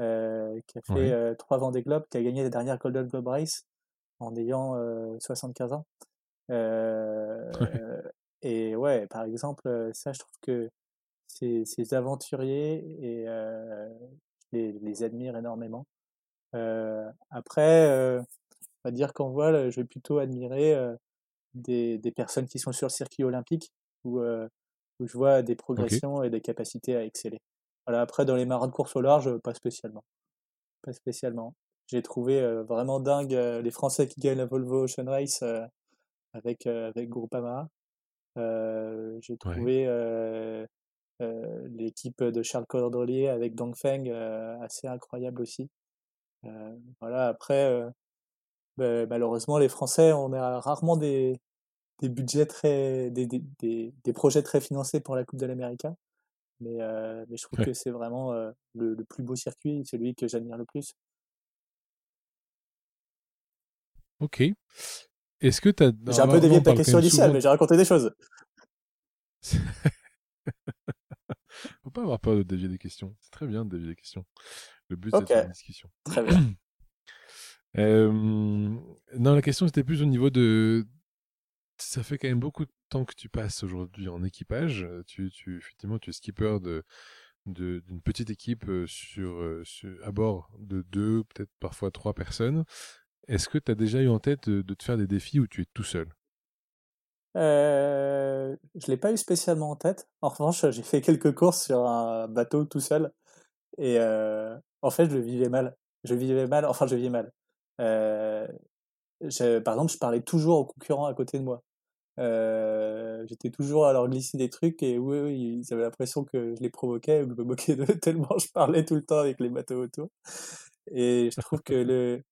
euh, qui a fait Ouais. euh, trois Vendée Globe, qui a gagné la dernière Golden Globe Race en ayant euh, 75 ans. Ouais. Euh, et ouais, par exemple, ça, je trouve que ces, ces aventuriers et je les, les admire énormément. Après, on va dire qu'en voile, je vais plutôt admirer des, des personnes qui sont sur le circuit olympique où, euh, où je vois des progressions et des capacités à exceller. Voilà, après, dans les marins de course au large, pas spécialement. Pas spécialement. J'ai trouvé euh, vraiment dingue euh, les Français qui gagnent la Volvo Ocean Race euh, avec, euh, avec Groupama. Euh, j'ai trouvé euh, euh, l'équipe de Charles Cordelier avec Dongfeng euh, assez incroyable aussi. Euh, voilà, après, euh, ben, malheureusement, les Français, on a rarement des, des budgets très, des, des, des, des projets très financés pour la Coupe de l'Amérique. Mais, euh, mais je trouve Ouais. que c'est vraiment euh, le, le plus beau circuit, celui que j'admire le plus. Ok. Est-ce que tu as... J'ai un peu dévié de ta question initiale, mais j'ai raconté des choses. Faut pas avoir peur de dévier des questions. C'est très bien de dévier des questions. Le but, c'est de Ok, faire une discussion. très bien. Euh, non, la question, c'était plus au niveau de... Ça fait quand même beaucoup de temps que tu passes aujourd'hui en équipage. Tu, tu, effectivement, tu es skipper de d'une petite équipe euh, sur, euh, sur- à bord de deux, peut-être parfois trois personnes. Est-ce que tu as déjà eu en tête de, te faire des défis où tu es tout seul? Euh, je l'ai pas eu spécialement en tête. En revanche, j'ai fait quelques courses sur un bateau tout seul. Et euh, en fait, je le vivais mal. Je vivais mal, enfin, je vivais mal. Euh, par exemple, je parlais toujours aux concurrents à côté de moi. Euh, j'étais toujours à leur glisser des trucs et oui, ils avaient l'impression que je les provoquais ou que je me moquais d'eux tellement je parlais tout le temps avec les bateaux autour. Et je trouve que le,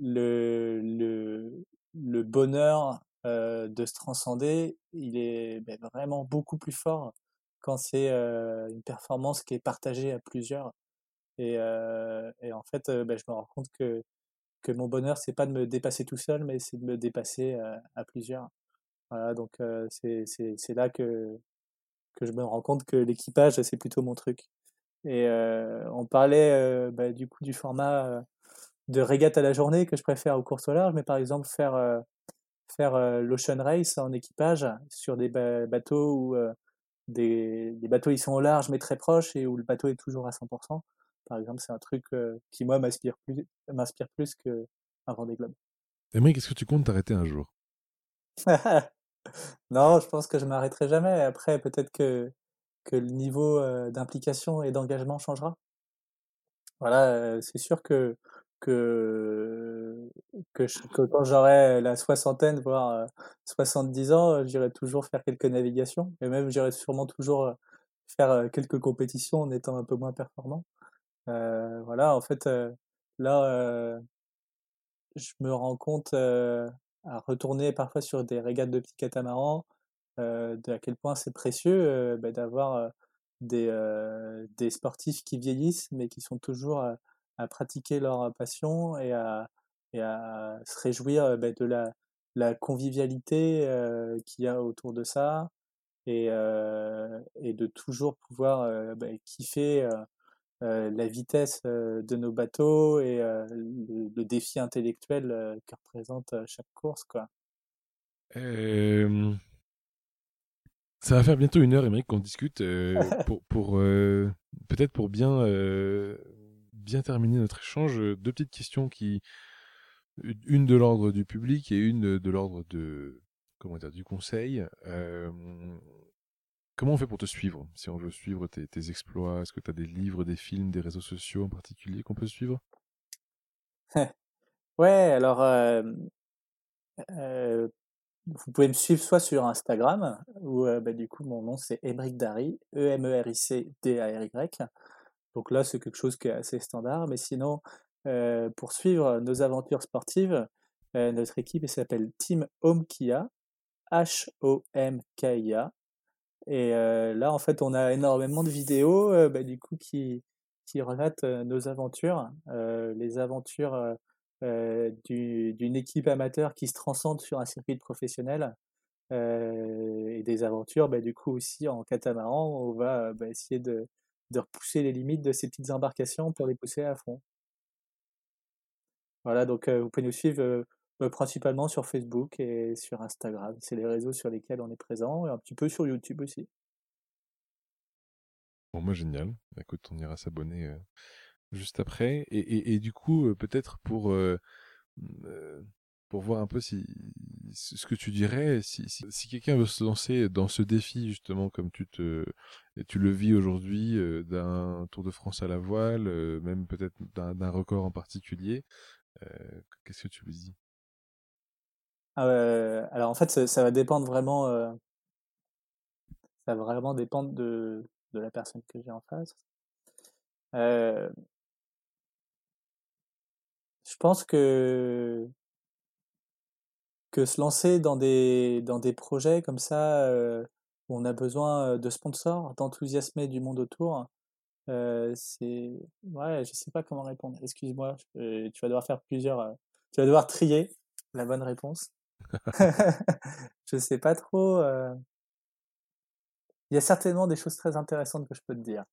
le, le, le bonheur euh, de se transcender, il est ben, vraiment beaucoup plus fort quand c'est euh, une performance qui est partagée à plusieurs. Et, et en fait, ben, je me rends compte que, que mon bonheur, c'est pas de me dépasser tout seul, mais c'est de me dépasser à plusieurs. Voilà, donc euh, c'est là que que je me rends compte que l'équipage, c'est plutôt mon truc. Et on parlait bah, du coup du format de régate à la journée que je préfère aux courses au large, mais par exemple faire, faire l'ocean race en équipage sur des bateaux où des, des, bateaux ils sont au large mais très proches et où le bateau est toujours à 100%. Par exemple, c'est un truc qui moi m'inspire plus, m'inspire plus qu'un Vendée Globe. Emery, qu'est-ce que tu comptes t'arrêter un jour? Non, je pense que je m'arrêterai jamais. Après, peut-être que, que le niveau d'implication et d'engagement changera. Voilà, c'est sûr que, que, que, quand j'aurai la soixantaine, voire 70 ans, j'irai toujours faire quelques navigations. Et même, j'irai sûrement toujours faire quelques compétitions en étant un peu moins performant. voilà, en fait, là, je me rends compte à retourner parfois sur des régates de petits catamarans, euh, à quel point c'est précieux bah, d'avoir des, des sportifs qui vieillissent, mais qui sont toujours à, pratiquer leur passion et à, et à se réjouir bah, de la, la convivialité qu'il y a autour de ça et, et de toujours pouvoir bah, kiffer la vitesse de nos bateaux et le, défi intellectuel que représente chaque course. Quoi. Ça va faire bientôt une heure, Émeric, qu'on discute. pour, pour peut-être pour bien, bien terminer notre échange, deux petites questions qui, une de l'ordre du public et une de l'ordre de comment dire du conseil. Comment on fait pour te suivre? Si on veut suivre tes, exploits, est-ce que tu as des livres, des films, des réseaux sociaux en particulier qu'on peut suivre? Ouais, alors vous pouvez me suivre soit sur Instagram, où bah, du coup mon nom c'est Emeric Dari, E-M-E-R-I-C-D-A-R-Y. Donc là c'est quelque chose qui est assez standard, mais sinon pour suivre nos aventures sportives, notre équipe s'appelle Team Home Kia, H-O-M-K-I-A. Et là, en fait, on a énormément de vidéos, bah, du coup, qui, relatent nos aventures, les aventures d'une équipe amateur qui se transcende sur un circuit professionnel, et des aventures, bah, du coup, aussi en catamaran, où on va bah, essayer de repousser les limites de ces petites embarcations pour les pousser à fond. Voilà, donc vous pouvez nous suivre principalement sur Facebook et sur Instagram. C'est les réseaux sur lesquels on est présent et un petit peu sur YouTube aussi. Bon, moi, génial. Écoute, on ira s'abonner juste après. Et, du coup, peut-être pour, mmh, pour voir un peu si, ce que tu dirais, si, si, quelqu'un veut se lancer dans ce défi, justement, comme tu, te, tu le vis aujourd'hui, d'un Tour de France à la voile, même peut-être d'un record en particulier, qu'est-ce que tu lui dis? Ah alors en fait, ça, va dépendre vraiment. ça va vraiment dépendre de, de la personne que j'ai en face. je pense que que se lancer dans des dans des projets comme ça où on a besoin de sponsors, d'enthousiasmer du monde autour, c'est ouais, je sais pas comment répondre. Excuse-moi, tu vas devoir faire plusieurs. tu vas devoir trier la bonne réponse. je sais pas trop. Euh. Il y a certainement des choses très intéressantes que je peux te dire.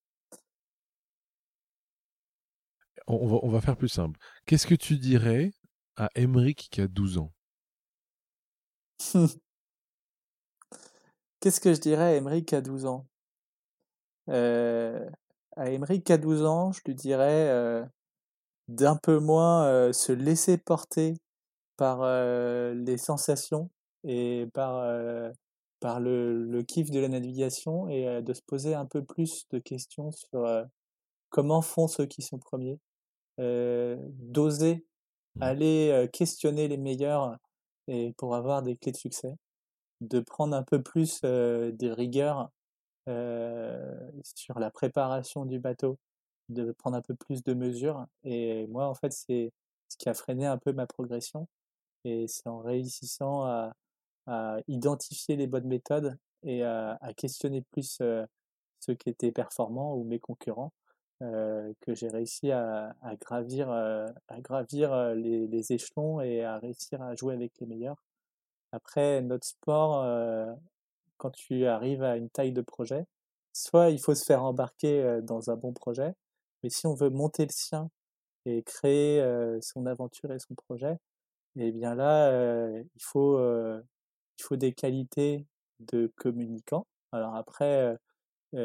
On va, on va faire plus simple. Qu'est-ce que tu dirais à Emeric qui a 12 ans? Qu'est-ce que je dirais à Emeric qui a 12 ans? Euh, À Emeric qui a 12 ans, je lui dirais euh, d'un peu moins se laisser porter par les sensations et par, par le, le, kiff de la navigation et de se poser un peu plus de questions sur comment font ceux qui sont premiers, d'oser mmh. aller questionner les meilleurs et pour avoir des clés de succès, de prendre un peu plus des rigueurs sur la préparation du bateau, de prendre un peu plus de mesures. Et moi, en fait, c'est ce qui a freiné un peu ma progression et c'est en réussissant à, identifier les bonnes méthodes et à, questionner plus ceux qui étaient performants ou mes concurrents euh, que j'ai réussi à, gravir, à gravir les, les, échelons et à réussir à jouer avec les meilleurs. Après, notre sport, quand tu arrives à une taille de projet, soit il faut se faire embarquer dans un bon projet, mais si on veut monter le sien et créer son aventure et son projet, et bien là, il faut il faut des qualités de communicant. Alors après, tout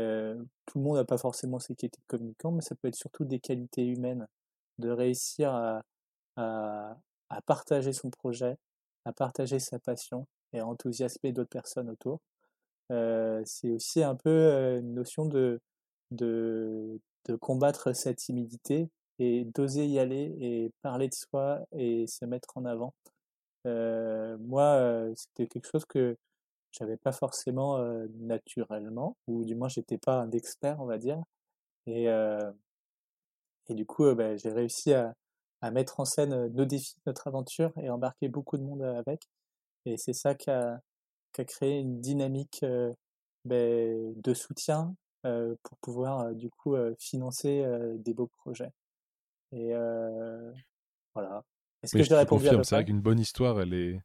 le monde n'a pas forcément ces qualités de communicant, mais ça peut être surtout des qualités humaines, de réussir à, à, à partager son projet, à partager sa passion et à enthousiasmer d'autres personnes autour. c'est aussi un peu une notion de, de, de combattre sa timidité et d'oser y aller et parler de soi et se mettre en avant. Euh, moi, euh, c'était quelque chose que j'avais pas forcément euh, naturellement, ou du moins j'étais pas un expert, on va dire. Et, et du coup, bah, j'ai réussi à, à mettre en scène nos défis, notre aventure et embarquer beaucoup de monde avec. Et c'est ça qui a, qui a, créé une dynamique ben, de soutien pour pouvoir du coup financer des beaux projets. Et voilà. Est-ce que je, te confirme, c'est vrai qu'une bonne histoire, elle est.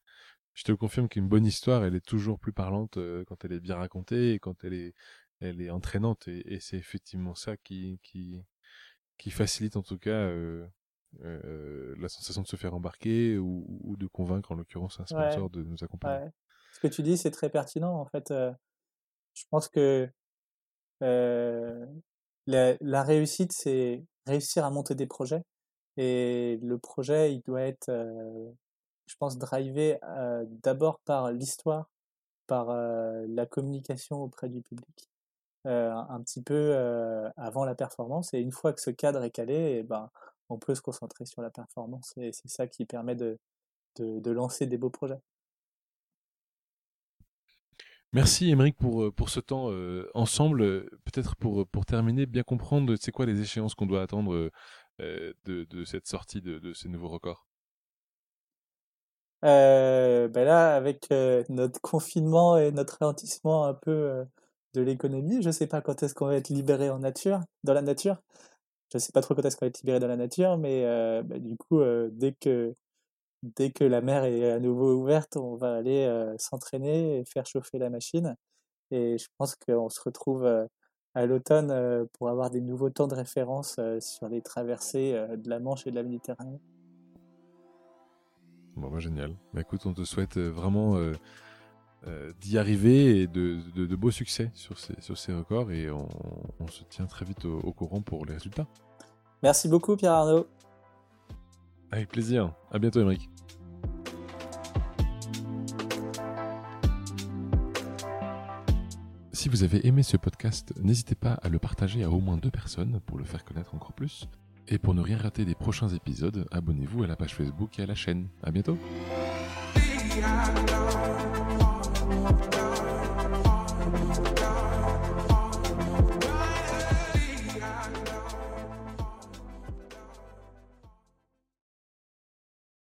Je te confirme qu'une bonne histoire, elle est toujours plus parlante quand elle est bien racontée et quand elle est, elle est entraînante. Et, c'est effectivement ça qui, qui, qui facilite en tout cas la sensation de se faire embarquer ou, de convaincre, en l'occurrence, un sponsor de nous accompagner. Ce que tu dis, c'est très pertinent. En fait, je pense que la, la réussite, c'est réussir à monter des projets. Et le projet, il doit être, je pense, drivé d'abord par l'histoire, par la communication auprès du public, un petit peu avant la performance. Et une fois que ce cadre est calé, et eh ben, on peut se concentrer sur la performance. Et c'est ça qui permet de, de, de lancer des beaux projets. Merci Émeric pour, pour ce temps ensemble. Peut-être pour, pour terminer, bien comprendre, c'est quoi les échéances qu'on doit attendre euh, de, de, cette sortie de, de, ces nouveaux records euh, ben là, avec euh, notre confinement et notre ralentissement un peu de l'économie, je ne sais pas quand est-ce qu'on va être libéré en nature, dans la nature. Je ne sais pas trop quand est-ce qu'on va être libéré dans la nature, mais ben, du coup, dès que dès que la mer est à nouveau ouverte, on va aller s'entraîner et faire chauffer la machine. Et je pense qu'on se retrouve à l'automne euh, pour avoir des nouveaux temps de référence euh, sur les traversées euh, de la Manche et de la Méditerranée. Bon, bah, génial. Bah, écoute, on te souhaite vraiment d'y arriver et de, de, beaux succès sur ces, sur ces records et on, on se tient très vite au, au, courant pour les résultats. Merci beaucoup Pierre Arnaud. Avec plaisir. À bientôt Émeric. Si vous avez aimé ce podcast, n'hésitez pas à le partager à au moins deux personnes pour le faire connaître encore plus. Et pour ne rien rater des prochains épisodes, abonnez-vous à la page Facebook et à la chaîne. À bientôt!